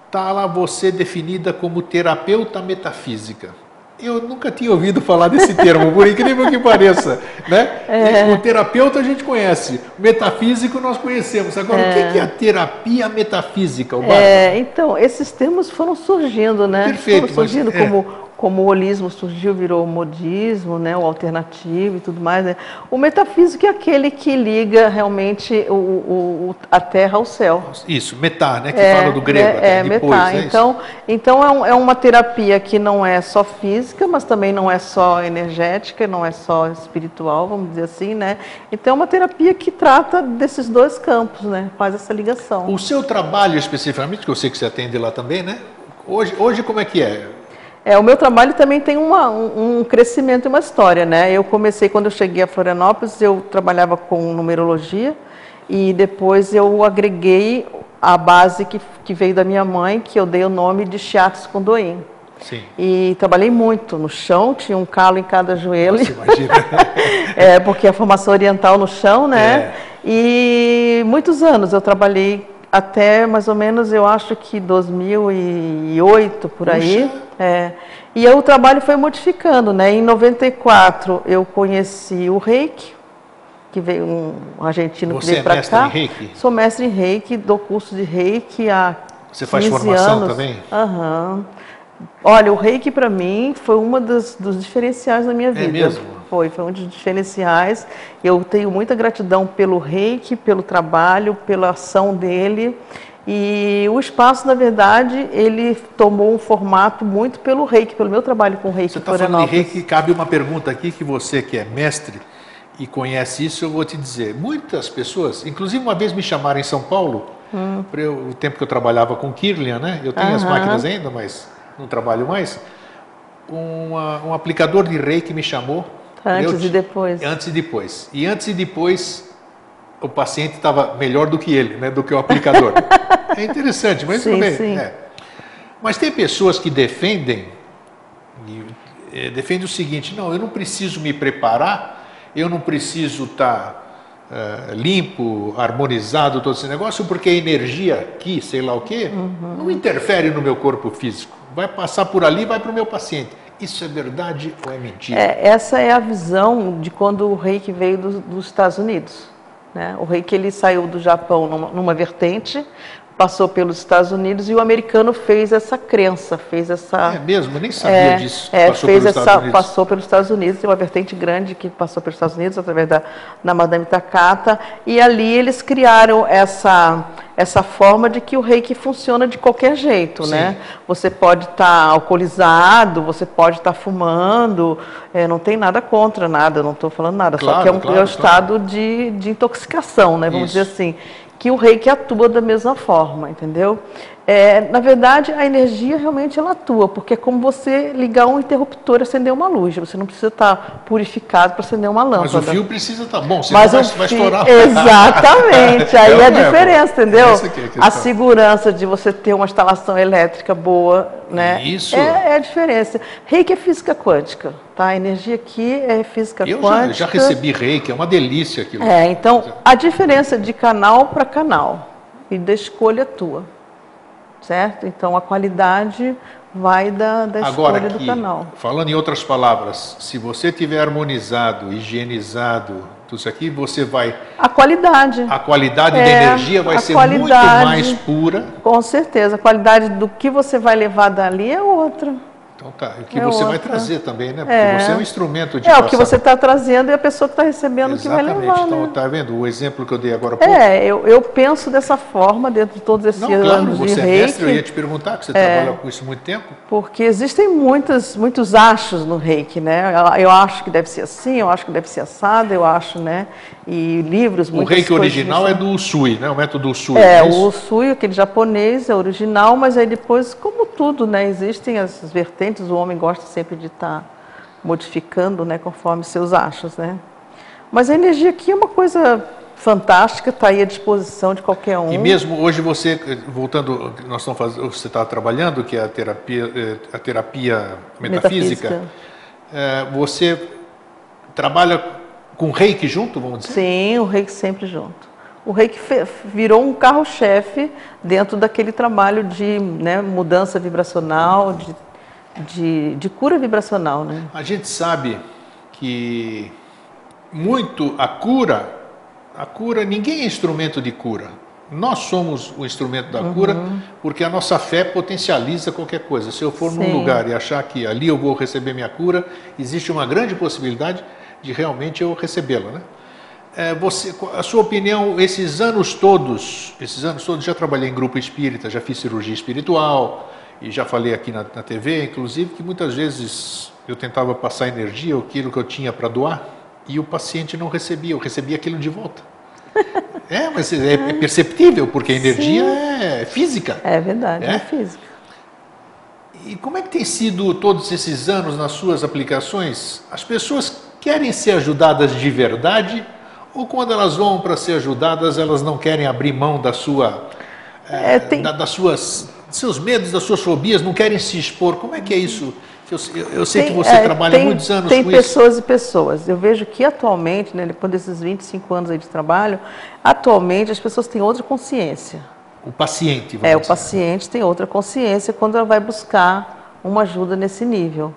está lá você definida como terapeuta metafísica. Eu nunca tinha ouvido falar desse termo, por incrível que pareça. Né? É. O terapeuta a gente conhece, o metafísico nós conhecemos. Agora, é. o que é a terapia metafísica? É, então, esses termos foram surgindo, né? Perfeito. Foram surgindo mas, é. como como o holismo surgiu, virou o modismo, né, o alternativo e tudo mais. Né? O metafísico é aquele que liga realmente o, o a terra ao céu. Isso, metá, né, que é, fala do grego. É, é depois, metá. É então, então é, um, é, uma terapia que não é só física, mas também não é só energética, não é só espiritual, vamos dizer assim, né? Então é uma terapia que trata desses dois campos, né? Faz essa ligação. O seu trabalho especificamente, que eu sei que você atende lá também, né? Hoje, hoje como é que é? É, o meu trabalho também tem uma, um, um, crescimento e uma história, né? Eu comecei quando eu cheguei a Florianópolis, eu trabalhava com numerologia e depois eu agreguei a base que, que veio da minha mãe, que eu dei o nome de Shiatsu Kondoin. Sim. E trabalhei muito no chão, tinha um calo em cada joelho. Nossa, imagina. é, porque a formação oriental no chão, né? É. E muitos anos eu trabalhei até mais ou menos, eu acho que 2008, por aí. É. E aí o trabalho foi modificando, né? Em 94 eu conheci o Reiki, que veio um argentino Você que veio é para cá. Em reiki? Sou mestre em Reiki, dou curso de Reiki há Você faz formação anos. também? Aham. Uhum. Olha, o reiki para mim foi uma das, dos diferenciais da minha é vida. É mesmo? Foi, foi um dos diferenciais. Eu tenho muita gratidão pelo reiki, pelo trabalho, pela ação dele. E o espaço, na verdade, ele tomou um formato muito pelo reiki, pelo meu trabalho com reiki. Você está falando de reiki, cabe uma pergunta aqui que você que é mestre e conhece isso, eu vou te dizer. Muitas pessoas, inclusive uma vez me chamaram em São Paulo, hum. eu, o tempo que eu trabalhava com Kirlian, né? Eu tenho as máquinas ainda, mas não trabalho mais, uma, um aplicador de reiki me chamou. Antes eu, e depois. Antes e depois. E antes e depois, o paciente estava melhor do que ele, né, do que o aplicador. é interessante, mas sim, bem. Sim. É. Mas tem pessoas que defendem, é, defendem o seguinte, não, eu não preciso me preparar, eu não preciso estar... Tá, uh, limpo, harmonizado, todo esse negócio, porque a energia aqui, sei lá o quê, uhum. não interfere no meu corpo físico. Vai passar por ali, vai para o meu paciente. Isso é verdade ou é mentira? É, essa é a visão de quando o reiki veio do, dos Estados Unidos. Né? O reiki ele saiu do Japão numa, numa vertente, passou pelos Estados Unidos e o americano fez essa crença, fez essa. É mesmo, eu nem sabia é, disso. É, passou fez pelos essa, passou pelos Estados Unidos, tem uma vertente grande que passou pelos Estados Unidos através da, da Madame Takata e ali eles criaram essa essa forma de que o reiki funciona de qualquer jeito, Sim. né? Você pode estar tá alcoolizado, você pode estar tá fumando, é, não tem nada contra nada, não estou falando nada, claro, só que é um, claro, é um estado claro. de, de intoxicação, né? Vamos Isso. dizer assim que o reiki atua da mesma forma, entendeu? É, na verdade, a energia realmente ela atua, porque é como você ligar um interruptor e acender uma luz. Você não precisa estar purificado para acender uma lâmpada. Mas o fio precisa estar bom, senão Mas vai, vai estourar. Exatamente, aí é, a diferença, entendeu? É a, a, segurança de você ter uma instalação elétrica boa, né? Isso. É, é a diferença. Reiki é física quântica, tá? A energia aqui é física Eu quântica. Eu já, já recebi reiki, é uma delícia aquilo. É, então a diferença de canal para canal e da escolha tua certo? Então a qualidade vai da, da Agora, escolha do canal. Falando em outras palavras, se você tiver harmonizado, higienizado, tudo isso aqui, você vai. A qualidade. A qualidade É, da energia vai ser muito mais pura. Com certeza. A qualidade do que você vai levar dali é outra. Então tá. E o que É você vai outra. trazer também, né? Porque É. você é um instrumento de é, o passar. que você está trazendo e a pessoa que está recebendo que vai Exatamente. levar. então, né? tá vendo? O exemplo que eu dei agora há pouco. É, eu, eu penso dessa forma dentro de todos esses Não, claro, anos de você é reiki. mestre, eu ia te perguntar, que você trabalha com isso há muito tempo. Porque existem muitas, muitos achos no reiki, né? Eu acho que deve ser assim, eu acho que deve ser assado, eu acho, né? E livros, O reiki original é do Usui, né? O método Usui. É, não o? Usui, aquele japonês, é original, mas aí depois, como tudo, né? Existem as vertentes, o homem gosta sempre de estar modificando, né? Conforme seus achos, né? Mas a energia aqui é uma coisa fantástica, está aí à disposição de qualquer um. E mesmo hoje você, voltando, nós estamos fazendo, você está trabalhando, que é a terapia, eh, a terapia metafísica, Metafísica. eh, você trabalha com reiki junto, vamos dizer? Sim, o reiki sempre junto. O reiki virou um carro-chefe dentro daquele trabalho de né, mudança vibracional, de, de, de cura vibracional, né? A gente sabe que muito a cura, a cura, ninguém é instrumento de cura. Nós somos o instrumento da cura porque a nossa fé potencializa qualquer coisa. Se eu for num Sim. lugar e achar que ali eu vou receber minha cura, existe uma grande possibilidade de realmente eu recebê-la, né? É, você, a sua opinião, esses anos todos, esses anos todos, já trabalhei em grupo espírita, já fiz cirurgia espiritual e já falei aqui na, na TV, inclusive, que muitas vezes eu tentava passar energia, aquilo que eu tinha para doar, e o paciente não recebia, eu recebia aquilo de volta. É, mas é, é perceptível, porque a energia é física. É verdade, É? é, física. E como é que tem sido todos esses anos nas suas aplicações? As pessoas querem ser ajudadas de verdade ou quando elas vão para ser ajudadas, elas não querem abrir mão da sua, eh, É, tem- da- das suas, seus medos, das suas fobias, não querem se expor? Como é que é isso? Eu, eu- sei que você é, trabalha tem- muitos anos Tem com isso. pessoas e pessoas. Eu vejo que atualmente, né, depois desses 25 anos aí de trabalho, atualmente as pessoas têm outra consciência. O paciente, vamos É, o dizer. paciente tem outra consciência quando ela vai buscar uma ajuda nesse nível.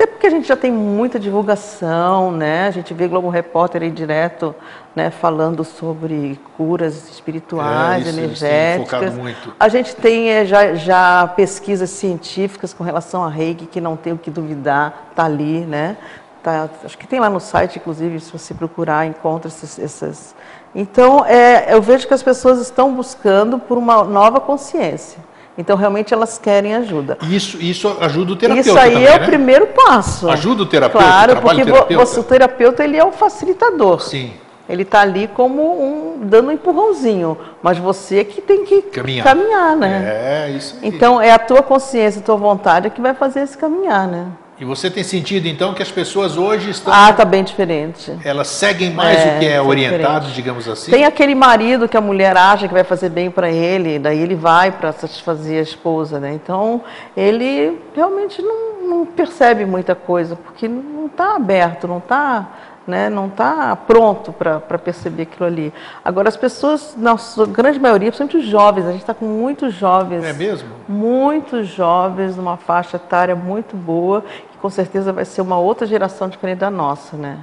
Até porque a gente já tem muita divulgação, né? A gente vê Globo Repórter aí direto, né, falando sobre curas espirituais, É, isso, energéticas. A gente tem é, já, já pesquisas científicas com relação a reiki, que não tem o que duvidar, tá ali, né? Tá, acho que tem lá no site, inclusive, se você procurar, encontra esses, essas. Então, é, eu vejo que as pessoas estão buscando por uma nova consciência. Então, realmente, elas querem ajuda. Isso, isso ajuda o terapeuta Isso aí também, é né? o primeiro passo. Ajuda o terapeuta, Claro, o porque terapeuta. você, o terapeuta ele é o facilitador. Sim. Ele está ali como um dando um empurrãozinho, mas você é que tem que Caminhar. caminhar né? É, isso aí. Então é a tua consciência, a tua vontade é que vai fazer esse caminhar, né? E você tem sentido, então, que as pessoas hoje estão... Ah, tá bem diferente. Elas seguem mais É, o que é é orientado, diferente. digamos assim? Tem aquele marido que a mulher acha que vai fazer bem para ele, daí ele vai para satisfazer a esposa, né? Então ele realmente não, não percebe muita coisa porque não está aberto, não está, né? Não está pronto para perceber aquilo ali. Agora as pessoas, na sua grande maioria, principalmente os jovens, a gente está com muitos jovens. É mesmo? muitos jovens numa faixa etária muito boa, que com certeza vai ser uma outra geração diferente da nossa, né?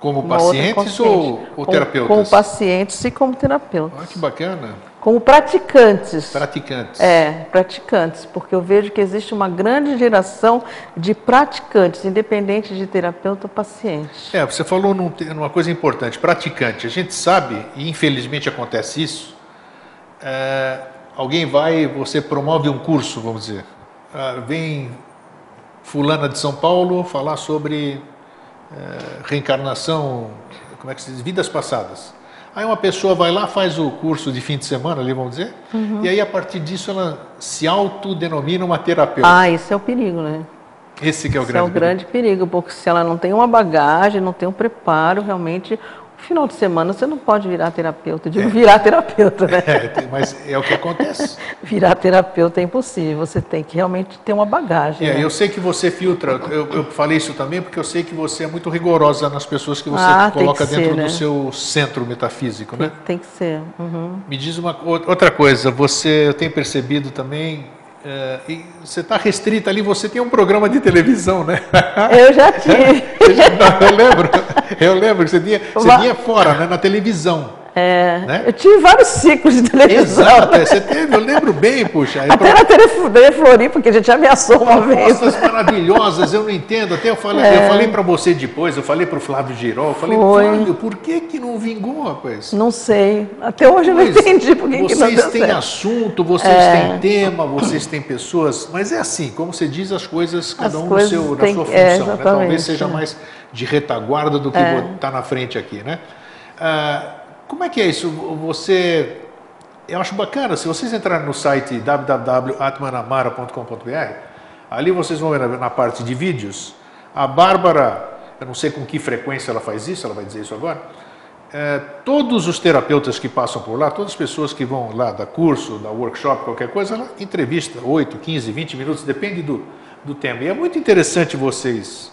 Como Uma pacientes ou, ou Como- terapeutas? Como pacientes e como terapeutas. Ah, que bacana. Como praticantes. Praticantes. É, praticantes, porque eu vejo que existe uma grande geração de praticantes, independente de terapeuta ou paciente. É, você falou num numa coisa importante, praticante. A gente sabe, e infelizmente acontece isso, é, alguém vai, você promove um curso, vamos dizer. Ah, vem fulana de São Paulo falar sobre é, reencarnação, como é que se diz? Vidas passadas. Aí uma pessoa vai lá, faz o curso de fim de semana ali, vamos dizer, e aí a partir disso ela se autodenomina uma terapeuta. Ah, esse é o perigo, né? Esse que é o Esse grande é o grande perigo, porque se ela não tem uma bagagem, não tem um preparo, realmente, final de semana você não pode virar terapeuta. Eu digo virar terapeuta, né? É, tem- mas é o que acontece. Virar terapeuta é impossível, você tem que realmente ter uma bagagem. É, né? eu sei que você filtra, eu, eu falei isso também porque eu sei que você é muito rigorosa nas pessoas que você Ah, tem coloca que dentro ser, do né? seu centro metafísico, né? Tem que ser. uhum. Me diz uma outra coisa, você, eu tenho percebido também, É, você está restrita ali, você tem um programa de televisão, né? Eu já tive. eu lembro, eu lembro que você tinha, você tinha fora, né, na televisão. É, né? Eu tive vários ciclos de televisão. Exato, é, você teve, eu lembro bem, puxa. Até na TV Floripa, porque a gente ameaçou uma vez. Maravilhosas, eu não entendo. Até eu falei, é. eu falei para você depois, eu falei para o Flávio Girol, eu falei, Foi. Flávio, por que que não vingou, rapaz? Não sei. Até hoje pois, eu não entendi por que, que não Vocês têm assunto, vocês é. têm tema, vocês têm pessoas, mas é assim, como você diz, as coisas, cada as um no seu, tem, na sua é, função. Né? Talvez seja mais de retaguarda do que estar tá na frente aqui, né? Ah, como é que é isso? Você. Eu acho bacana, se vocês entrarem no site www.atmanamara.com.br, ali vocês vão ver na, parte de vídeos. A Bárbara, eu não sei com que frequência ela faz isso, ela vai dizer isso agora. É, todos os terapeutas que passam por lá, todas as pessoas que vão lá dar curso, dar workshop, qualquer coisa, ela entrevista 8, 15, 20 minutos, depende do, do tema. E é muito interessante vocês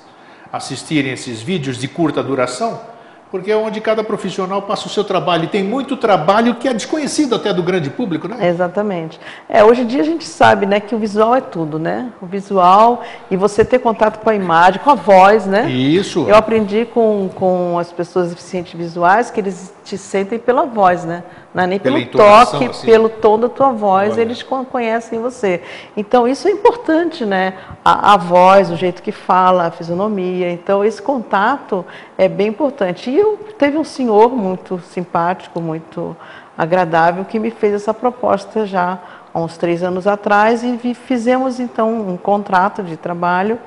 assistirem esses vídeos de curta duração, porque é onde cada profissional passa o seu trabalho. E tem muito trabalho que é desconhecido até do grande público, né? Exatamente. É, hoje em dia a gente sabe né, que o visual é tudo, né? O visual e você ter contato com a imagem, com a voz, né? Isso. Eu aprendi com, com as pessoas deficientes visuais que eles te sentem pela voz, né? Não é nem pelo toque, assim. pelo tom da tua voz, Olha. eles conhecem você. Então, isso é importante, né? A, a, voz, o jeito que fala, a fisionomia. Então, esse contato é bem importante. E eu teve um senhor muito simpático, muito agradável, que me fez essa proposta já há uns três anos atrás e fizemos, então, um contrato de trabalho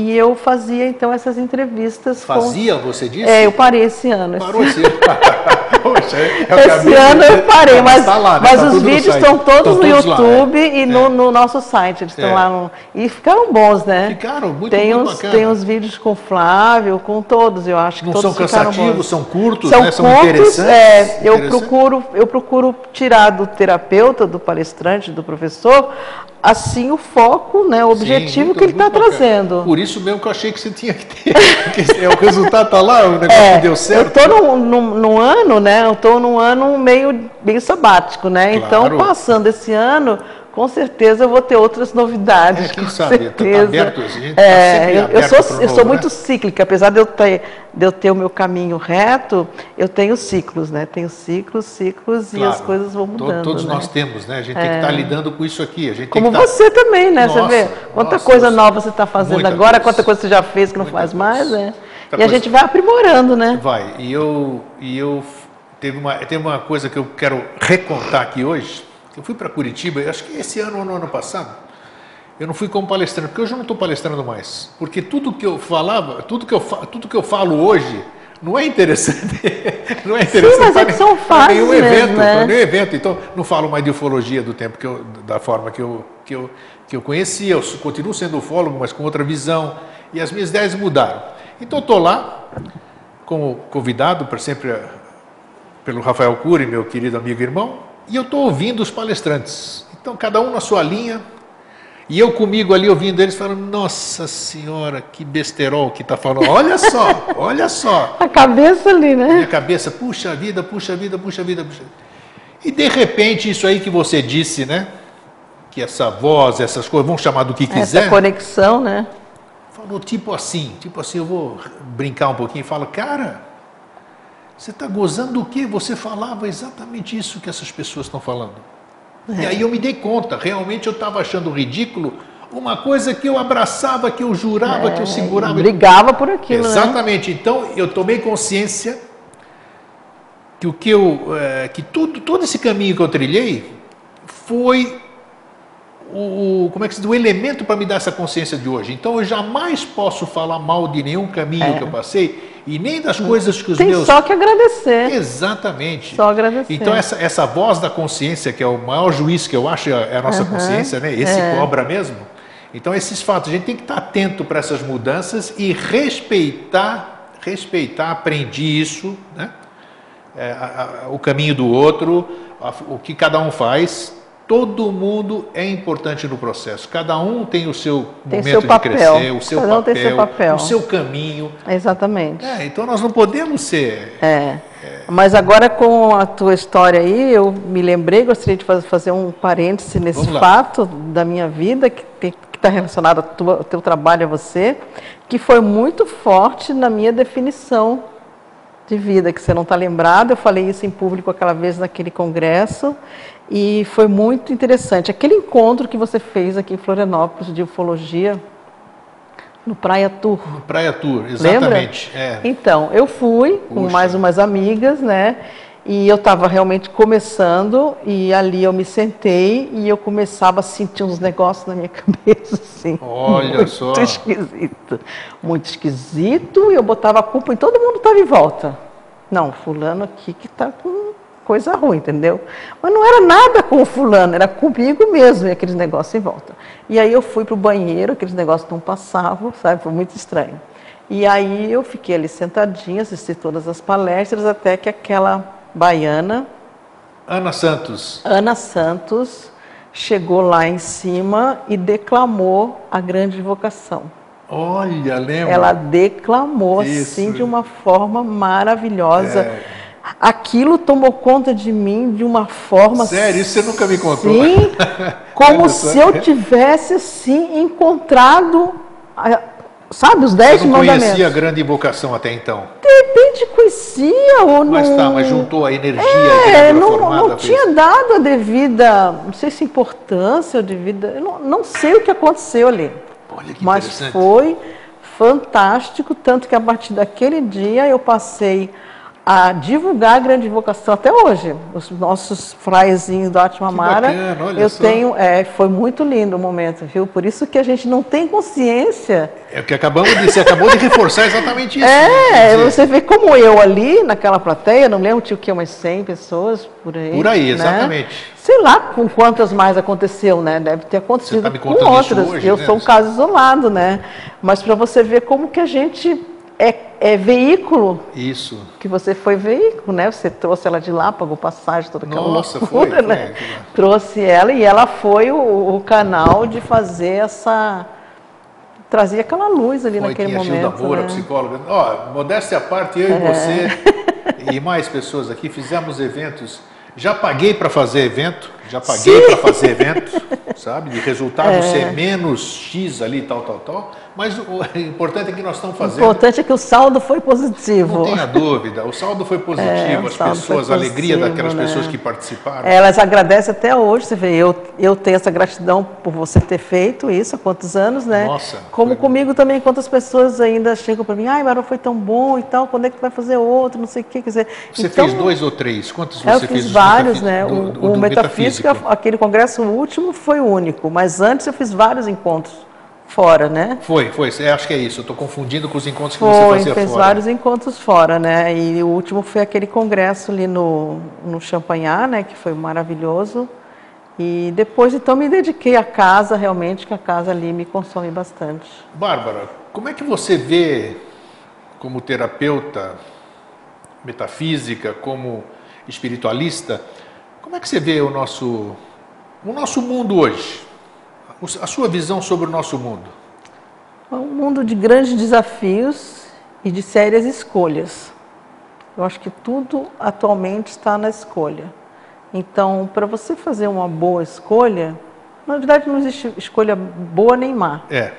e eu fazia então essas entrevistas. Fazia, com... você disse? É, eu parei esse ano. Parou esse ano. Poxa, esse ano eu parei, mas, tá lá, né? mas tá os vídeos estão todos no YouTube lá, é. e no, é. no, nosso site. Eles estão é. lá no... E ficaram bons, né? Ficaram, muito, tem muito uns, bacana. Tem uns vídeos com Flávio, com todos, eu acho que Não todos são cansativos, são curtos, são, né? são curtos, interessantes. É, eu, procuro, eu procuro tirar do terapeuta, do palestrante, do professor, assim o foco, né, o objetivo Sim, muito, que ele está trazendo. Por isso mesmo que eu achei que você tinha que ter, porque é, o resultado está lá, o negócio é, deu certo. Eu estou num, ano, né, eu estou num ano meio, meio sabático, né, então, claro. então passando esse ano, com certeza eu vou ter outras novidades. É, quem sabe, tá certeza. Tá aberto, a gente tá é, eu, eu, sou, eu sou muito né? cíclica, apesar de eu, ter, de eu ter o meu caminho reto, eu tenho ciclos, né? Tenho ciclos, ciclos claro. e as coisas vão mudando. Todos né? nós temos, né? A gente é. tem que estar tá lidando com isso aqui. A gente Como tá... você também, né? Nossa, você vê quanta nossa, coisa nova você está fazendo agora, coisa. quanta coisa você já fez que não faz mais, né? e coisa. a gente vai aprimorando, né? Vai. E eu, e eu teve uma, teve uma coisa que eu quero recontar aqui hoje eu fui para Curitiba, acho que esse ano ou no ano passado, eu não fui como palestrante, porque hoje eu não estou palestrando mais. Porque tudo que eu falava, tudo que eu, tudo que eu falo hoje não é interessante. não é interessante Sim, mas é que são fases nenhum evento, né? nenhum evento. Então, não falo mais de ufologia do tempo que eu, da forma que eu, que eu, que eu conhecia. Eu continuo sendo ufólogo, mas com outra visão. E as minhas ideias mudaram. Então, estou lá, como convidado, para sempre pelo Rafael Cury, meu querido amigo e irmão, e eu estou ouvindo os palestrantes. Então, cada um na sua linha. E eu comigo ali ouvindo eles falando, nossa senhora, que besterol que está falando. Olha só, olha só. A cabeça ali, né? Minha cabeça, puxa vida, puxa vida, puxa vida, puxa vida. E de repente, isso aí que você disse, né? Que essa voz, essas coisas, vão chamar do que quiser. Essa conexão, né? Falou tipo assim, tipo assim, eu vou brincar um pouquinho e falo, cara, você está gozando do quê? Você falava exatamente isso que essas pessoas estão falando. É. E aí eu me dei conta, realmente eu estava achando ridículo uma coisa que eu abraçava, que eu jurava, é, que eu segurava. Brigava por aquilo. Né? Exatamente. Né? Então eu tomei consciência que o que eu, é, que tudo, todo esse caminho que eu trilhei foi o, o como é que se diz, o elemento para me dar essa consciência de hoje. Então eu jamais posso falar mal de nenhum caminho é. que eu passei e nem das coisas que os Tem meus. só que agradecer. Exatamente. Só agradecer. Então, essa, essa voz da consciência, que é o maior juiz que eu acho é a nossa uhum. consciência, né? Esse é. cobra mesmo. Então, esses fatos, a gente tem que estar atento para essas mudanças e respeitar, respeitar, aprendi isso, né? É, a, a, o caminho do outro, a, o que cada um faz, todo mundo é importante no processo. Cada um tem o seu Tem momento seu de papel. crescer, o seu papel, seu papel. o seu caminho. Exatamente. É, então nós não podemos ser. É. Mas agora com a tua história aí, eu me lembrei, gostaria de faz- fazer um parêntese nesse fato da minha vida, que está relacionado ao tua- ao teu trabalho, a você, que foi muito forte na minha definição de vida, que você não está lembrado, eu falei isso em público aquela vez naquele congresso, e foi muito interessante. Aquele encontro que você fez aqui em Florianópolis de ufologia, no Praia Tour. No Praia Tour, exatamente. É. Então, eu fui com Puxa. mais umas amigas, né? E eu estava realmente começando, e ali eu me sentei e eu começava a sentir uns negócios na minha cabeça, assim. Olha muito só. esquisito. Muito esquisito, e eu botava a culpa em todo mundo que estava em volta. Não, fulano aqui que está com coisa ruim, entendeu? Mas não era nada com o fulano, era comigo mesmo, e aqueles negócios em volta. E aí eu fui para o banheiro, aqueles negócios não passavam, sabe? Foi muito estranho. E aí eu fiquei ali sentadinha, assisti todas as palestras, até que aquela baiana, Ana Santos. Ana Santos, chegou lá em cima e declamou a grande invocação. Olha, lembra? Ela declamou Isso. assim de uma forma maravilhosa. É. Aquilo tomou conta de mim de uma forma Sério, isso você nunca me contou. Sim, como se eu tivesse assim encontrado, sabe, os dez Você não mandamentos. conhecia a grande invocação até então. De repente conhecia ou não. Mas tá, mas juntou a energia É, não, não tinha dado a devida, não sei se importância ou devida, eu não, não sei o que aconteceu ali. Olha que Mas foi fantástico, tanto que a partir daquele dia eu passei a divulgar a grande invocação até hoje. Os nossos fraizinhos do bacana, olha eu só. tenho, é, foi muito lindo o momento, viu? Por isso que a gente não tem consciência. É o que acabamos de, você acabou de reforçar exatamente isso. É, né? Você vê como eu ali naquela plateia, não lembro, tinha o que, umas 100 pessoas por aí. Por aí, né? exatamente. Sei lá com quantas mais aconteceu, né? Deve ter acontecido tá com outras. hoje, eu né? sou um caso isolado, né? Mas para você ver como que a gente é, é veículo, Isso. que você foi veículo, né? Você trouxe ela de lá, pagou passagem, toda aquela Nossa, loucura, foi, né? foi. Trouxe ela e ela foi o, o canal de fazer essa trazia aquela luz ali Foi naquele momento. Moura, né? psicóloga. Ó, modéstia à parte, eu e você e mais pessoas aqui fizemos eventos. Já paguei para fazer evento, já paguei para fazer evento, sabe? De resultado É. ser menos X ali, tal, tal, tal. Mas o o importante é que nós estamos O fazendo. importante é que o saldo foi positivo. Não tenha dúvida, o saldo foi positivo, É, o as pessoas, foi a alegria positivo, daquelas né? pessoas que participaram. Elas agradecem até hoje, você vê, eu, eu tenho essa gratidão por você ter feito isso há quantos anos, né? Nossa, Como foi- comigo também, quantas pessoas ainda chegam para mim, ai, Marô, foi tão bom e tal, quando é que tu vai fazer outro, não sei o quê, quer dizer... Você então, fez dois ou três? Quantos é, Eu você fiz fez? os vários, né? do- o do- do Metafísica, aquele congresso último foi único, mas antes eu fiz vários encontros fora, né? Foi, foi. É, acho que é isso. Eu estou confundindo com os encontros que Foi, você fazia fez fora. vários encontros fora, né? E o último foi aquele congresso ali no, no Champagnat, né? Que foi maravilhoso. E depois, então, me dediquei à casa, realmente, que a casa ali me consome bastante. Bárbara, como é que você vê, como terapeuta metafísica, como espiritualista, como é que você vê o nosso, o nosso mundo hoje? A sua visão sobre o nosso mundo? É um mundo de grandes desafios e de sérias escolhas. Eu acho que tudo atualmente está na escolha. Então, para você fazer uma boa escolha, na verdade não existe escolha boa nem má. É,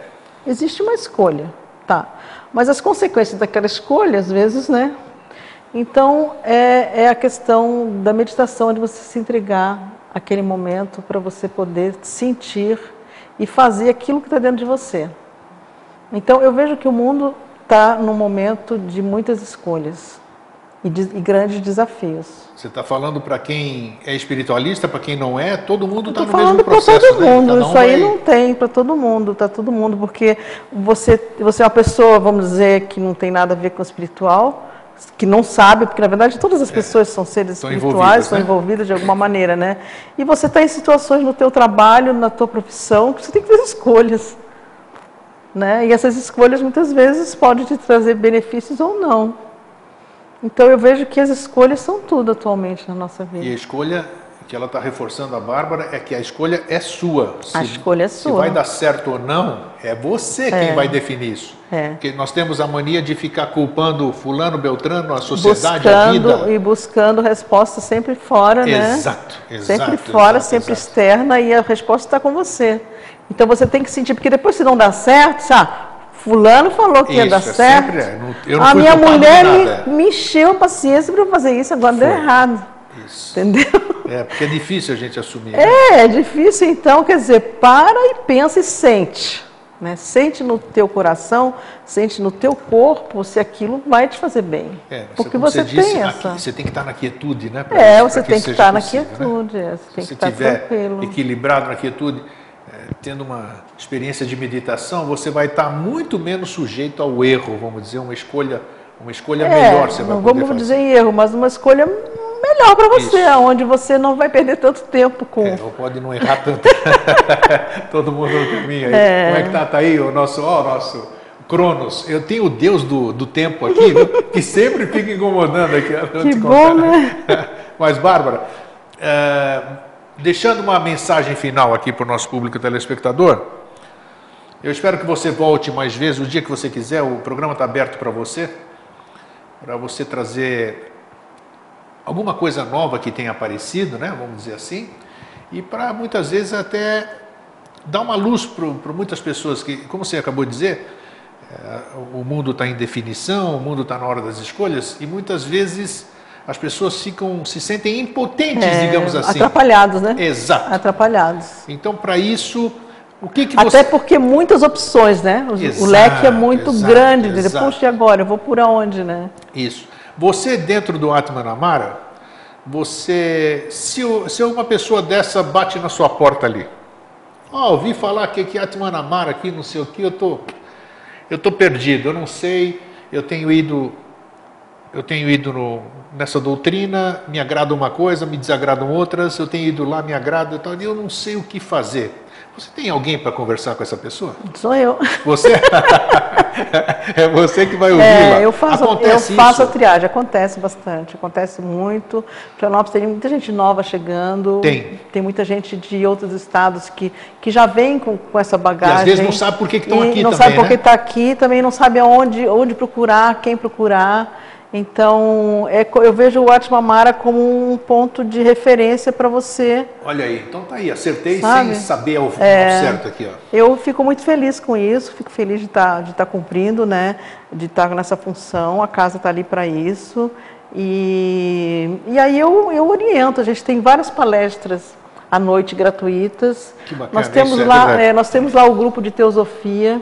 Existe uma escolha, tá? Mas as consequências daquela escolha, às vezes, né? Então, é, é a questão da meditação, de você se entregar àquele momento para você poder sentir e fazer aquilo que está dentro de você. Então, eu vejo que o mundo está num momento de muitas escolhas e, de, e grandes desafios. você está falando para quem é espiritualista, para quem não é, todo mundo está Estou no mesmo falando para processo. todo né? mundo, um isso aí não tem para todo mundo, tá todo mundo, porque você, você é uma pessoa, vamos dizer, que não tem nada a ver com o espiritual, que não sabe, porque na verdade todas as pessoas são seres É. Estão espirituais, envolvidas, estão né? envolvidas de alguma maneira, né? E você está em situações no teu trabalho, na tua profissão, que você tem que fazer escolhas, né? E essas escolhas muitas vezes podem te trazer benefícios ou não. Então eu vejo que as escolhas são tudo atualmente na nossa vida. E a escolha que ela está reforçando a Bárbara é que a escolha é sua. Se, a escolha é sua. Se vai dar certo ou não, é você é. quem vai definir isso. É. Porque nós temos a mania de ficar culpando fulano, beltrano, a sociedade, buscando, a vida. E buscando resposta sempre fora, né? Exato, exato. Sempre fora, exato, sempre exato. externa e a resposta está com você. Então você tem que sentir, porque depois se não dá certo, ah, Fulano falou que isso, ia dar é certo. Sempre, é. não a minha mulher me, me encheu a paciência para fazer isso, agora Foi. deu errado. Isso. Entendeu? É, porque é difícil a gente assumir. Né? É, é difícil, então, quer dizer, para e pensa e sente. Né? Sente no teu coração, sente no teu corpo se aquilo vai te fazer bem. É, porque você, você tem essa. Você tem que estar na quietude, né? É, isso, você tem que, que estar possível, na né? quietude. Né? Você tem se que estiver tranquilo. equilibrado na quietude, é, tendo uma experiência de meditação, você vai estar muito menos sujeito ao erro, vamos dizer, uma escolha, uma escolha é, melhor você vai não vamos fazer. dizer erro, mas uma escolha melhor para você, Isso. onde você não vai perder tanto tempo com. É, ou pode não errar tanto. Todo mundo no caminho aí. É. Como é que tá, tá aí o nosso, ó, nosso Cronos? Eu tenho o Deus do, do tempo aqui, que sempre fica incomodando aqui. Que bom, né? Mas, Bárbara, é, deixando uma mensagem final aqui para o nosso público telespectador, eu espero que você volte mais vezes, o dia que você quiser, o programa está aberto para você, para você trazer alguma coisa nova que tenha aparecido, né, vamos dizer assim, e para muitas vezes até dar uma luz para muitas pessoas que, como você acabou de dizer, é, o mundo está em definição, o mundo está na hora das escolhas e muitas vezes as pessoas ficam se sentem impotentes, é, digamos assim, atrapalhados, né? Exato. Atrapalhados. Então, para isso o que que você... Até porque muitas opções, né? O, exato, leque é muito exato, grande. Exato. Puxa, e agora? Eu vou por onde, né? Isso. Você dentro do Atmanamara, você, se, se uma pessoa dessa bate na sua porta ali, ó, oh, ouvi falar que aqui Atmanamara, aqui não sei o que, eu tô, eu tô perdido, eu não sei, eu tenho ido, eu tenho ido no, nessa doutrina, me agrada uma coisa, me desagradam outras, eu tenho ido lá, me agrada, tal, e eu não sei o que fazer. Você tem alguém para conversar com essa pessoa? Sou eu. Você? é você que vai ouvi-la. É, eu faço, acontece eu faço a triagem, acontece bastante, acontece muito. Florianópolis tem muita gente nova chegando. Tem. Tem muita gente de outros estados que, que já vem com, com essa bagagem. E às vezes não sabe por que estão aqui não também, sabe por que está né? aqui, também não sabe aonde, onde procurar, quem procurar. Então, é, eu vejo o Atmamara como um ponto de referência para você. Olha aí, então tá aí, acertei Sabe? sem saber ao, é, certo aqui. Ó. Eu fico muito feliz com isso, fico feliz de estar tá, de tá cumprindo, né, de estar tá nessa função, a casa está ali para isso. E, e aí eu, eu oriento, a gente tem várias palestras à noite gratuitas. Que bacana, nós temos lá, é, nós temos lá o grupo de teosofia,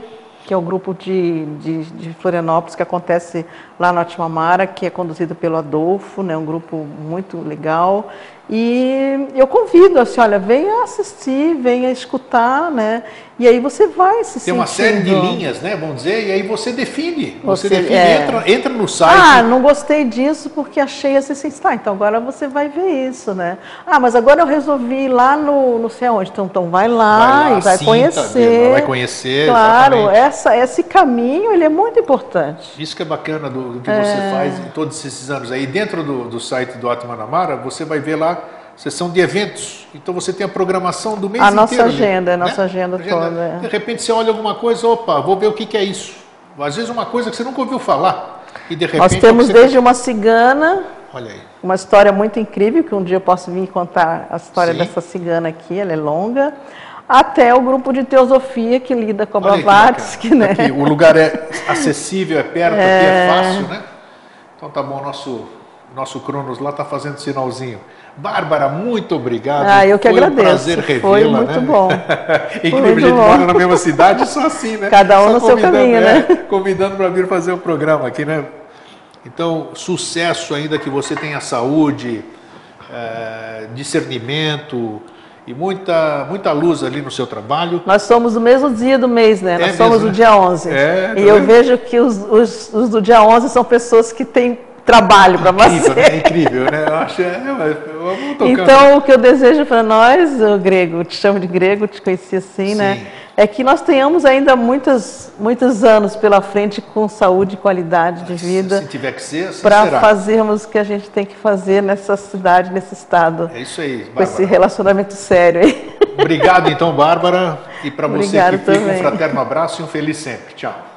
que é o grupo de, de, de, Florianópolis, que acontece lá no Atimamara, que é conduzido pelo Adolfo, né, um grupo muito legal. E eu convido, assim, olha, venha assistir, venha escutar, né? E aí você vai se Tem uma série de linhas, né? Vamos dizer, e aí você define. Você, você define, é... entra, entra no site. Ah, não gostei disso porque achei assim, assim, tá, então agora você vai ver isso, né? Ah, mas agora eu resolvi ir lá no não sei aonde. Então, então vai lá, vai lá e vai conhecer. Tá vai conhecer. Claro, essa, esse caminho ele é muito importante. Isso que é bacana do, do que é... você faz em todos esses anos aí. Dentro do, do site do Atmanamara, você vai ver lá sessão de eventos. Então você tem a programação do mês a inteiro. Nossa agenda, né? A nossa agenda, agenda toda. É. De repente você olha alguma coisa, opa, vou ver o que, que é isso. Às vezes uma coisa que você nunca ouviu falar. E de repente, Nós temos desde uma cigana, olha aí. uma história muito incrível, que um dia eu posso vir contar a história Sim. dessa cigana aqui, ela é longa, até o grupo de teosofia que lida com a Blavatsky. Né? Aqui, o lugar é acessível, é perto, é... aqui é fácil, né? Então tá bom, nosso, nosso Cronos lá está fazendo sinalzinho. Bárbara, muito obrigado. Ah, eu que Foi agradeço. um prazer revê-la. Foi muito né? bom. Incrível, a gente bom. mora na mesma cidade, só assim, né? Cada um só no seu caminho, é, né? Convidando para vir fazer o programa aqui, né? Então, sucesso ainda que você tenha saúde, é, discernimento e muita, muita luz ali no seu trabalho. Nós somos o mesmo dia do mês, né? É Nós somos mesmo, o dia 11. É, e eu vejo que os, os, os, do dia 11 são pessoas que têm trabalho para fazer. Né? É incrível, né? Eu acho, é, Então, o que eu desejo para nós, o grego, te chamo de grego, te conheci assim, né? Sim. né? É que nós tenhamos ainda muitos, muitos anos pela frente com saúde e qualidade de vida. Se tiver que ser, assim Para fazermos o que a gente tem que fazer nessa cidade, nesse estado. É isso aí, Bárbara. Com esse relacionamento sério aí. Obrigado, então, Bárbara. E para você que fica, um fraterno abraço e um feliz sempre. Tchau.